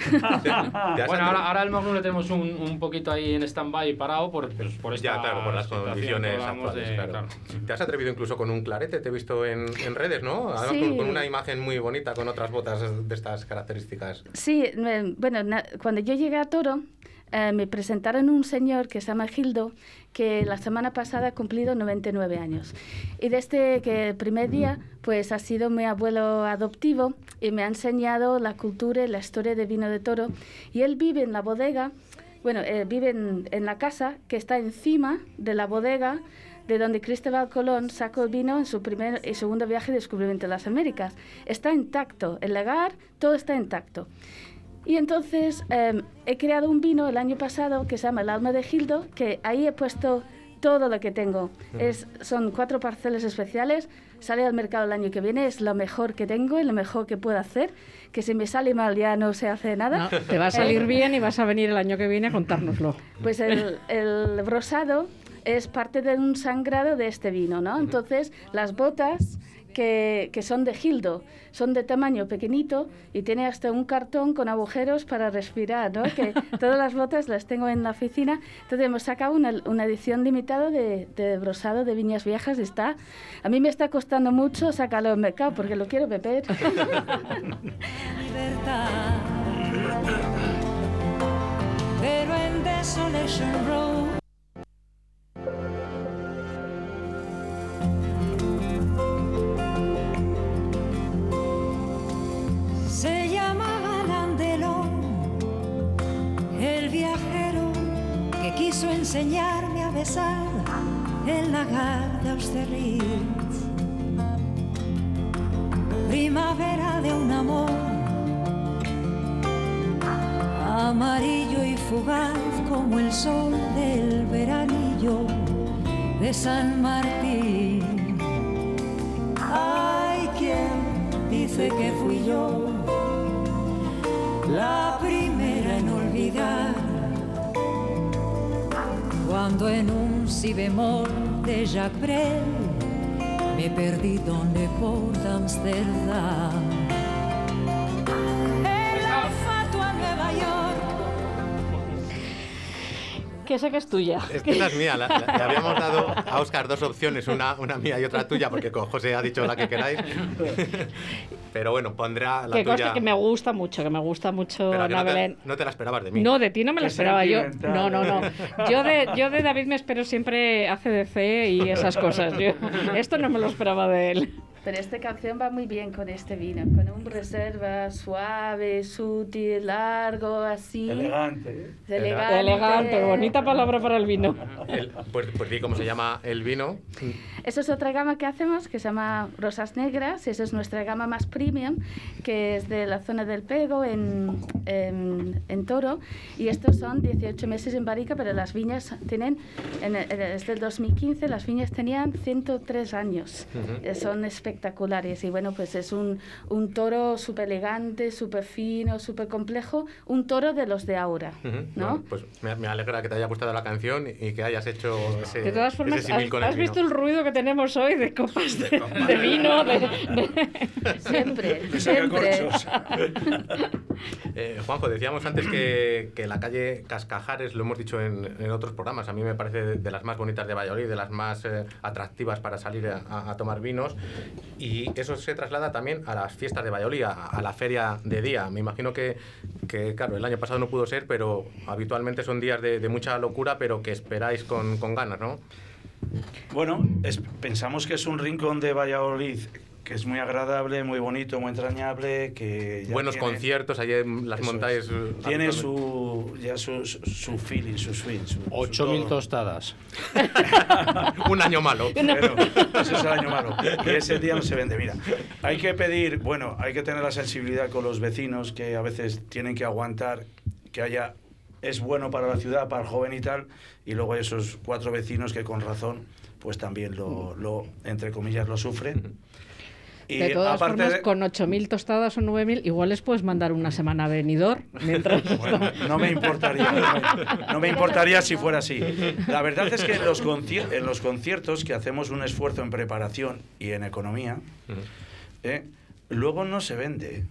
Bueno, ahora, ahora el Magnum le tenemos un, un poquito ahí en stand-by parado por, pues, por esta Ya, claro, por las condiciones actuales, de- claro. claro. Te has atrevido incluso con un clarete, te he visto en, en redes, ¿no? Además Sí. con, con una imagen muy bonita, con otras botas de estas características. Sí, me- bueno, na- cuando yo llegué a Toro, eh, me presentaron un señor que se llama Gildo, que la semana pasada ha cumplido 99 años. Y desde que el primer día, pues ha sido mi abuelo adoptivo y me ha enseñado la cultura y la historia de vino de Toro. Y él vive en la bodega, bueno, eh, vive en, en la casa que está encima de la bodega de donde Cristóbal Colón sacó el vino en su primer y segundo viaje de descubrimiento de las Américas. Está intacto, el lagar, todo está intacto. Y entonces eh, he creado un vino el año pasado que se llama El alma de Gildo, que ahí he puesto todo lo que tengo. Es, son cuatro parcelas especiales, sale al mercado el año que viene, es lo mejor que tengo y lo mejor que puedo hacer, que si me sale mal ya no se hace nada. No, te va a salir Eh, bien y vas a venir el año que viene a contárnoslo. pues el, el rosado es parte de un sangrado de este vino, ¿no? Entonces, las botas que, que son de Gildo son de tamaño pequeñito y tiene hasta un cartón con agujeros para respirar, ¿no? Que todas las botas las tengo en la oficina. Entonces, hemos sacado una, una edición limitada de, de rosado de viñas viejas. y Está, a mí me está costando mucho sacarlo al mercado porque lo quiero beber. Pero en Desolation Road quiso enseñarme a besar el lagar de Austerlitz. amor amarillo y fugaz como el sol del veranillo de San Martín. Hay quien dice que fui yo la primera en olvidar cuando en un si bemol de Jacques Brel me perdí donde por Amsterdam. Que sé que es tuya. Es que esa es mía. la- la- le habíamos dado a Oscar dos opciones, una, una mía y otra tuya, porque con José ha dicho la que queráis. Pero bueno, pondrá la que tuya. que me gusta mucho, que me gusta mucho Pero Ana no, te, Belén. no te la esperabas de mí. No, de ti no me Qué esperaba yo. No, no, no. Yo de, yo de David me espero siempre ACDC y esas cosas. Yo, esto no me lo esperaba de él. Pero esta canción va muy bien con este vino, con un reserva suave, sutil, largo, así. Elegante. ¿eh? Elegante. Elegante, bonita palabra para el vino. El- pues, pues di cómo se llama el vino. Esa es otra gama que hacemos que se llama Rosas Negras. Esa es nuestra gama más premium, que es de la zona del Pego, en, en, en Toro. Y estos son 18 meses en barrica, pero las viñas tienen, en desde el 2015, las viñas tenían 103 años. Ujú. Eh, Son espectaculares. Y bueno, pues es un, un toro súper elegante, súper fino, súper complejo. Un toro de los de ahora, Ujú. ¿no? Bueno, pues me, me alegra que te haya gustado la canción y que hayas hecho ese, De todas formas, ese ¿has, con has el vino. visto el ruido que tenemos hoy de copas de, de vino? De, de- Siempre, siempre. Eh, Juanjo, decíamos antes que, que la calle Cascajares, lo hemos dicho en, en otros programas, a mí me parece de, de las más bonitas de Valladolid, de las más eh, atractivas para salir a- a tomar vinos. Y eso se traslada también a las fiestas de Valladolid, a, la feria de día. Me imagino que, que, claro, el año pasado no pudo ser, pero habitualmente son días de, de mucha locura, pero que esperáis con, con ganas, ¿no? Bueno, es- pensamos que es un rincón de Valladolid que es muy agradable, muy bonito, muy entrañable, que ya Buenos tiene- conciertos, allí en las montañas. es. eh, Tiene su, ya su, su, su feeling, su swing. Su, su 8.000 todo. tostadas. Un año malo. Pero ese es el año malo. Y ese día no se vende. Mira, hay que pedir, bueno, hay que tener la sensibilidad con los vecinos que a veces tienen que aguantar que haya. Es bueno para la ciudad, para el joven y tal, y luego hay esos cuatro vecinos que con razón, pues también lo, lo entre comillas, lo sufren. Y de todas formas, de- con 8.000 tostadas o 9.000, igual les puedes mandar una semana a venidor. Mientras Bueno, no me importaría, no me, no me importaría si fuera así. La verdad es que en los, en los conciertos que hacemos un esfuerzo en preparación y en economía, ¿eh? luego no se vende.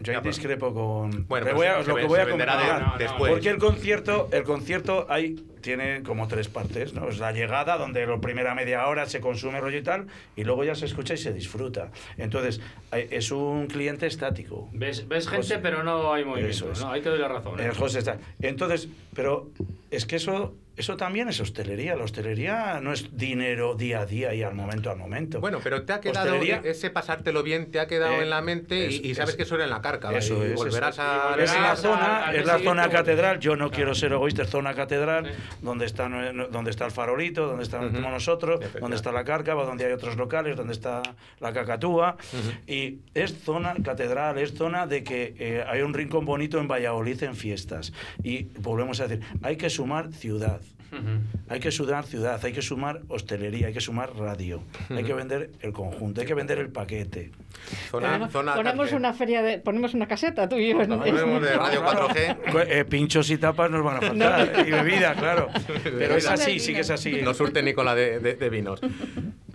Yo ahí discrepo con. Bueno, Le voy a- se lo que voy a venderá de- comentar. después. Porque el concierto, el concierto hay, tiene como tres partes, ¿no? Es la llegada, donde la primera media hora se consume rollo y tal, y luego ya se escucha y se disfruta. Entonces, hay- es un cliente estático. Ves, ves gente, José. pero no hay movimiento. Eso es. No, ahí te doy la razón. ¿eh? El José está. Entonces, pero es que eso, eso también es hostelería. La hostelería no es dinero día a día y al momento al momento. Bueno, pero te ha quedado Hostelería- ese pasártelo bien, te ha quedado Eh, en la mente y- es- y, sabes es- que eso era en la carca. Eso y es, volverás a. volverás es la a- zona, al es día la zona catedral. Yo no Claro. quiero ser egoísta, es zona catedral, Sí. Donde está nue- donde está el farolito, donde estamos nosotros, donde está la cárcava, donde hay otros locales, donde está la cacatúa. Y es zona catedral, es zona de que eh, hay un rincón bonito en Valladolid en fiestas. Y volvemos a decir, hay que sumar ciudad. Hay que sumar ciudad, hay que sumar hostelería, hay que sumar radio, hay que vender el conjunto, hay que vender el paquete. Zona, ponemos, zona ponemos carque- una feria de, ponemos una caseta tú y yo. en- Ponemos de Radio 4G. Cu- eh, pinchos y tapas nos van a faltar, y bebida, claro. Pero es así, sí que es así. No surte Nicola de, de- de vinos.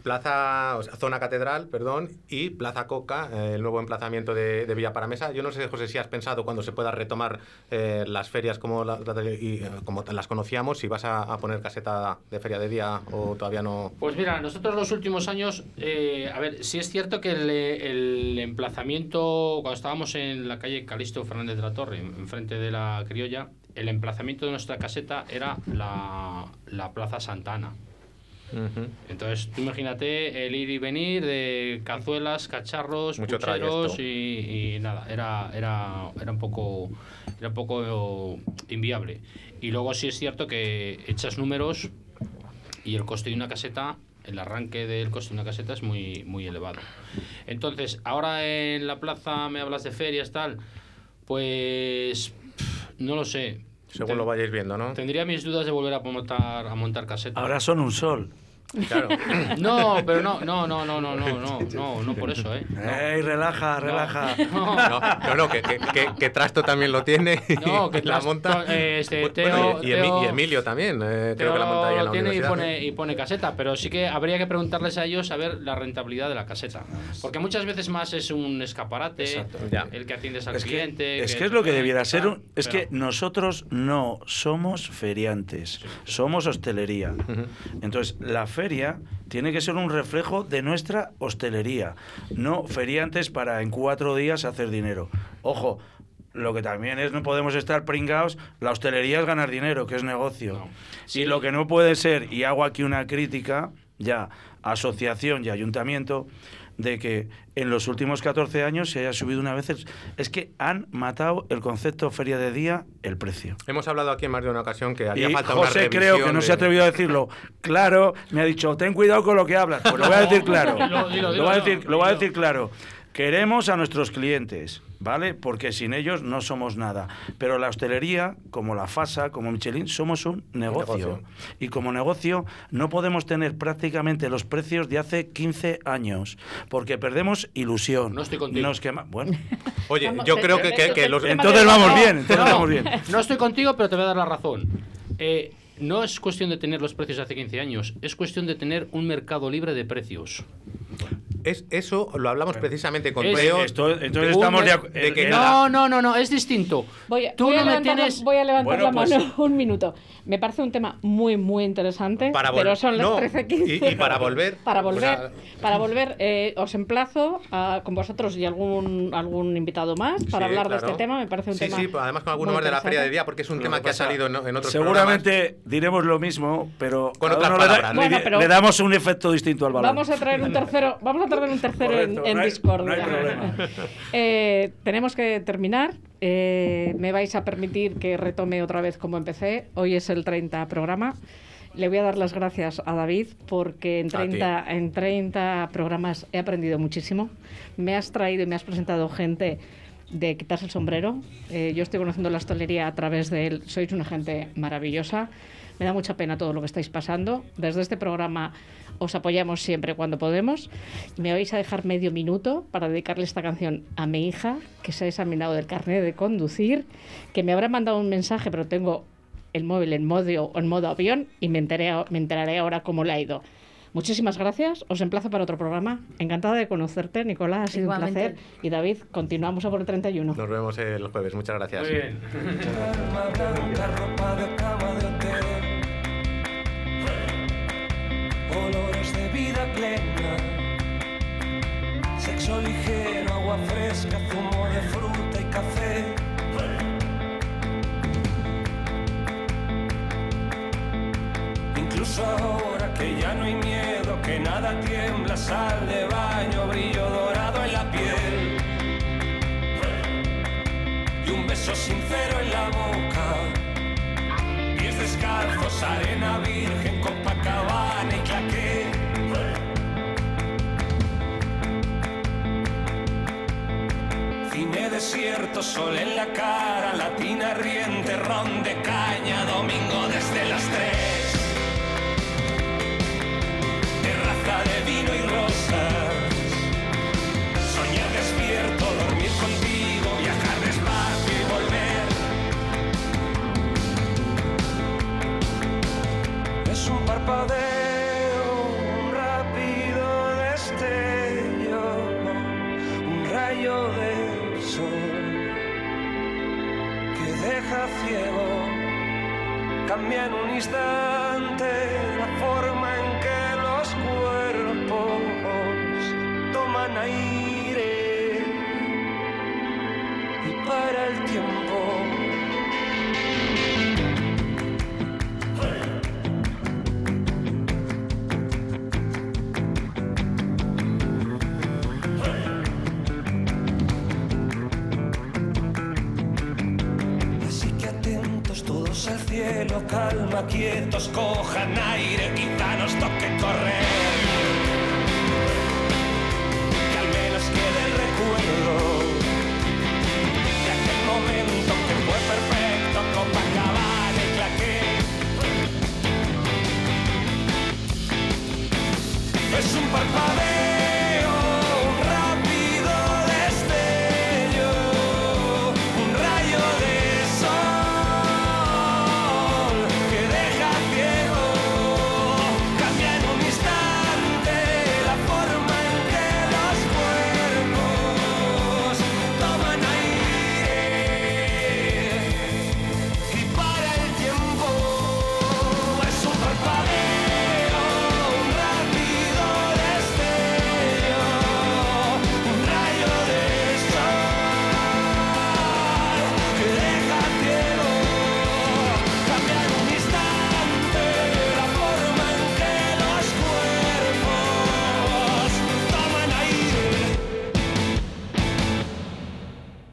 Plaza, o sea, zona catedral, perdón, y Plaza Coca, eh, el nuevo emplazamiento de, Villa Paramesa. Yo no sé, José, si has pensado cuando se pueda retomar eh, las ferias como, eh, como las conocíamos, si vas a, poner caseta de feria de día o todavía no. Pues mira, nosotros los últimos años, eh, a ver, sí es cierto que el, emplazamiento, cuando estábamos en la calle Calixto Fernández de la Torre, en- enfrente de la criolla, el emplazamiento de nuestra caseta era la, la Plaza Santana. Entonces, tú imagínate el ir y venir de cazuelas, cacharros, Mucho pucheros y, y nada, era, era, era un poco era un poco inviable. Y luego sí es cierto que echas números y el coste de una caseta el arranque del coste de una caseta es muy, muy elevado. Entonces, ahora en la plaza me hablas de ferias, tal, pues pff, no lo sé. Según lo vayáis viendo, ¿no? Tendría mis dudas de volver a montar, a montar caseta. Ahora son un sol. Claro. No, pero no, no, no, no, no, no, no, no, no por eso, ¿eh? ¡Ey, relaja, relaja! No, No, no, no, que, que, que- que Trasto también lo tiene y No, que la Trasto- monta. eh, este, Bueno, Teo- y, Teo- y Emilio también, eh, creo que la monta ahí en la tiene y pone, y pone caseta, pero sí que habría que preguntarles a ellos a ver la rentabilidad de la caseta. Porque muchas veces más es un escaparate, Ya. el que atiendes al Es que, cliente. es que es lo que debiera ser. un- es pero- que nosotros no somos feriantes, somos hostelería. Entonces, la feria tiene que ser un reflejo de nuestra hostelería, no feriantes para en cuatro días hacer dinero. Ojo, lo que también es, no podemos estar pringados, la hostelería es ganar dinero, que es negocio. Y lo que no puede ser, y hago aquí una crítica, ya, asociación y ayuntamiento, de que en los últimos 14 años se haya subido una vez. el- Es que han matado el concepto feria de día, el precio. Hemos hablado aquí en más de una ocasión que haría Y falta una José creo que no se ha atrevido a decirlo. Claro, me ha dicho, ten cuidado con lo que hablas. Pues lo voy a decir claro. Dilo, dilo, Lo voy a dilo, decir, lo voy a dilo. decir claro. Queremos a nuestros clientes, ¿vale? Porque sin ellos no somos nada. Pero la hostelería, como la FASA, como Michelin, somos un negocio. negocio. Y como negocio no podemos tener prácticamente los precios de hace 15 años, porque perdemos ilusión. No estoy contigo. Nos quema... Bueno, Oye, Vamos, yo creo que, que- que los... entonces vamos bien, entonces No, vamos bien. No estoy contigo, pero te voy a dar la razón. Eh, no es cuestión de tener los precios de hace 15 años, es cuestión de tener un mercado libre de precios. Es, eso lo hablamos precisamente con esto- entonces estamos de de que eh, No, no, no, no, es distinto. Voy a, Tú voy a no me levantar, la- tienes... voy a levantar Bueno, la pues- mano un minuto. Me parece un tema muy, muy interesante, Para pero son las no, 13.15. y- y para volver, Para o volver, sea- para volver eh, os emplazo a- con vosotros y algún, algún invitado más para Sí, hablar de este tema. Me parece un sí, tema Sí, además con alguno más de la feria de día, porque es un Lo tema que ha salido en, en otros Seguramente diremos lo mismo, pero Con otras uno le, da- palabras. le- Bueno, pero- le damos un efecto distinto al balón. Vamos a traer un tercero, vamos a traer un tercero en, Correcto, en no hay- Discord. no hay problema. Eh, tenemos que terminar. Eh, me vais a permitir que retome otra vez como empecé. Hoy es el 30 programa. Le voy a dar las gracias a David porque en A ti. 30, en 30 programas he aprendido muchísimo. Me has traído y me has presentado gente de quitarse el sombrero. Eh, yo estoy conociendo la hostelería a través de él. Sois una gente maravillosa. Me da mucha pena todo lo que estáis pasando. Desde este programa os apoyamos siempre cuando podemos. Me vais a dejar medio minuto para dedicarle esta canción a mi hija, que se ha examinado del carnet de conducir, que me habrá mandado un mensaje, pero tengo el móvil en modo, en modo avión y me, enteré, me enteraré ahora cómo le ha ido. Muchísimas gracias. Os emplazo para otro programa. Encantada de conocerte, Nicolás. Ha sido Igualmente. un placer. Y David, continuamos a por el 31. Nos vemos el jueves. Muchas gracias. Muy bien. Olores de vida plena. Sexo ligero, agua fresca, zumo de fruta y café. Incluso ahora que ya no hay miedo, que nada tiembla, sal de baño, brillo dorado en la piel y un beso sincero en la boca. Pies descalzos, arena virgen, Copacabana y desierto, sol en la cara, latina riente, ron de caña, domingo desde las tres. Terraza de vino y rosas.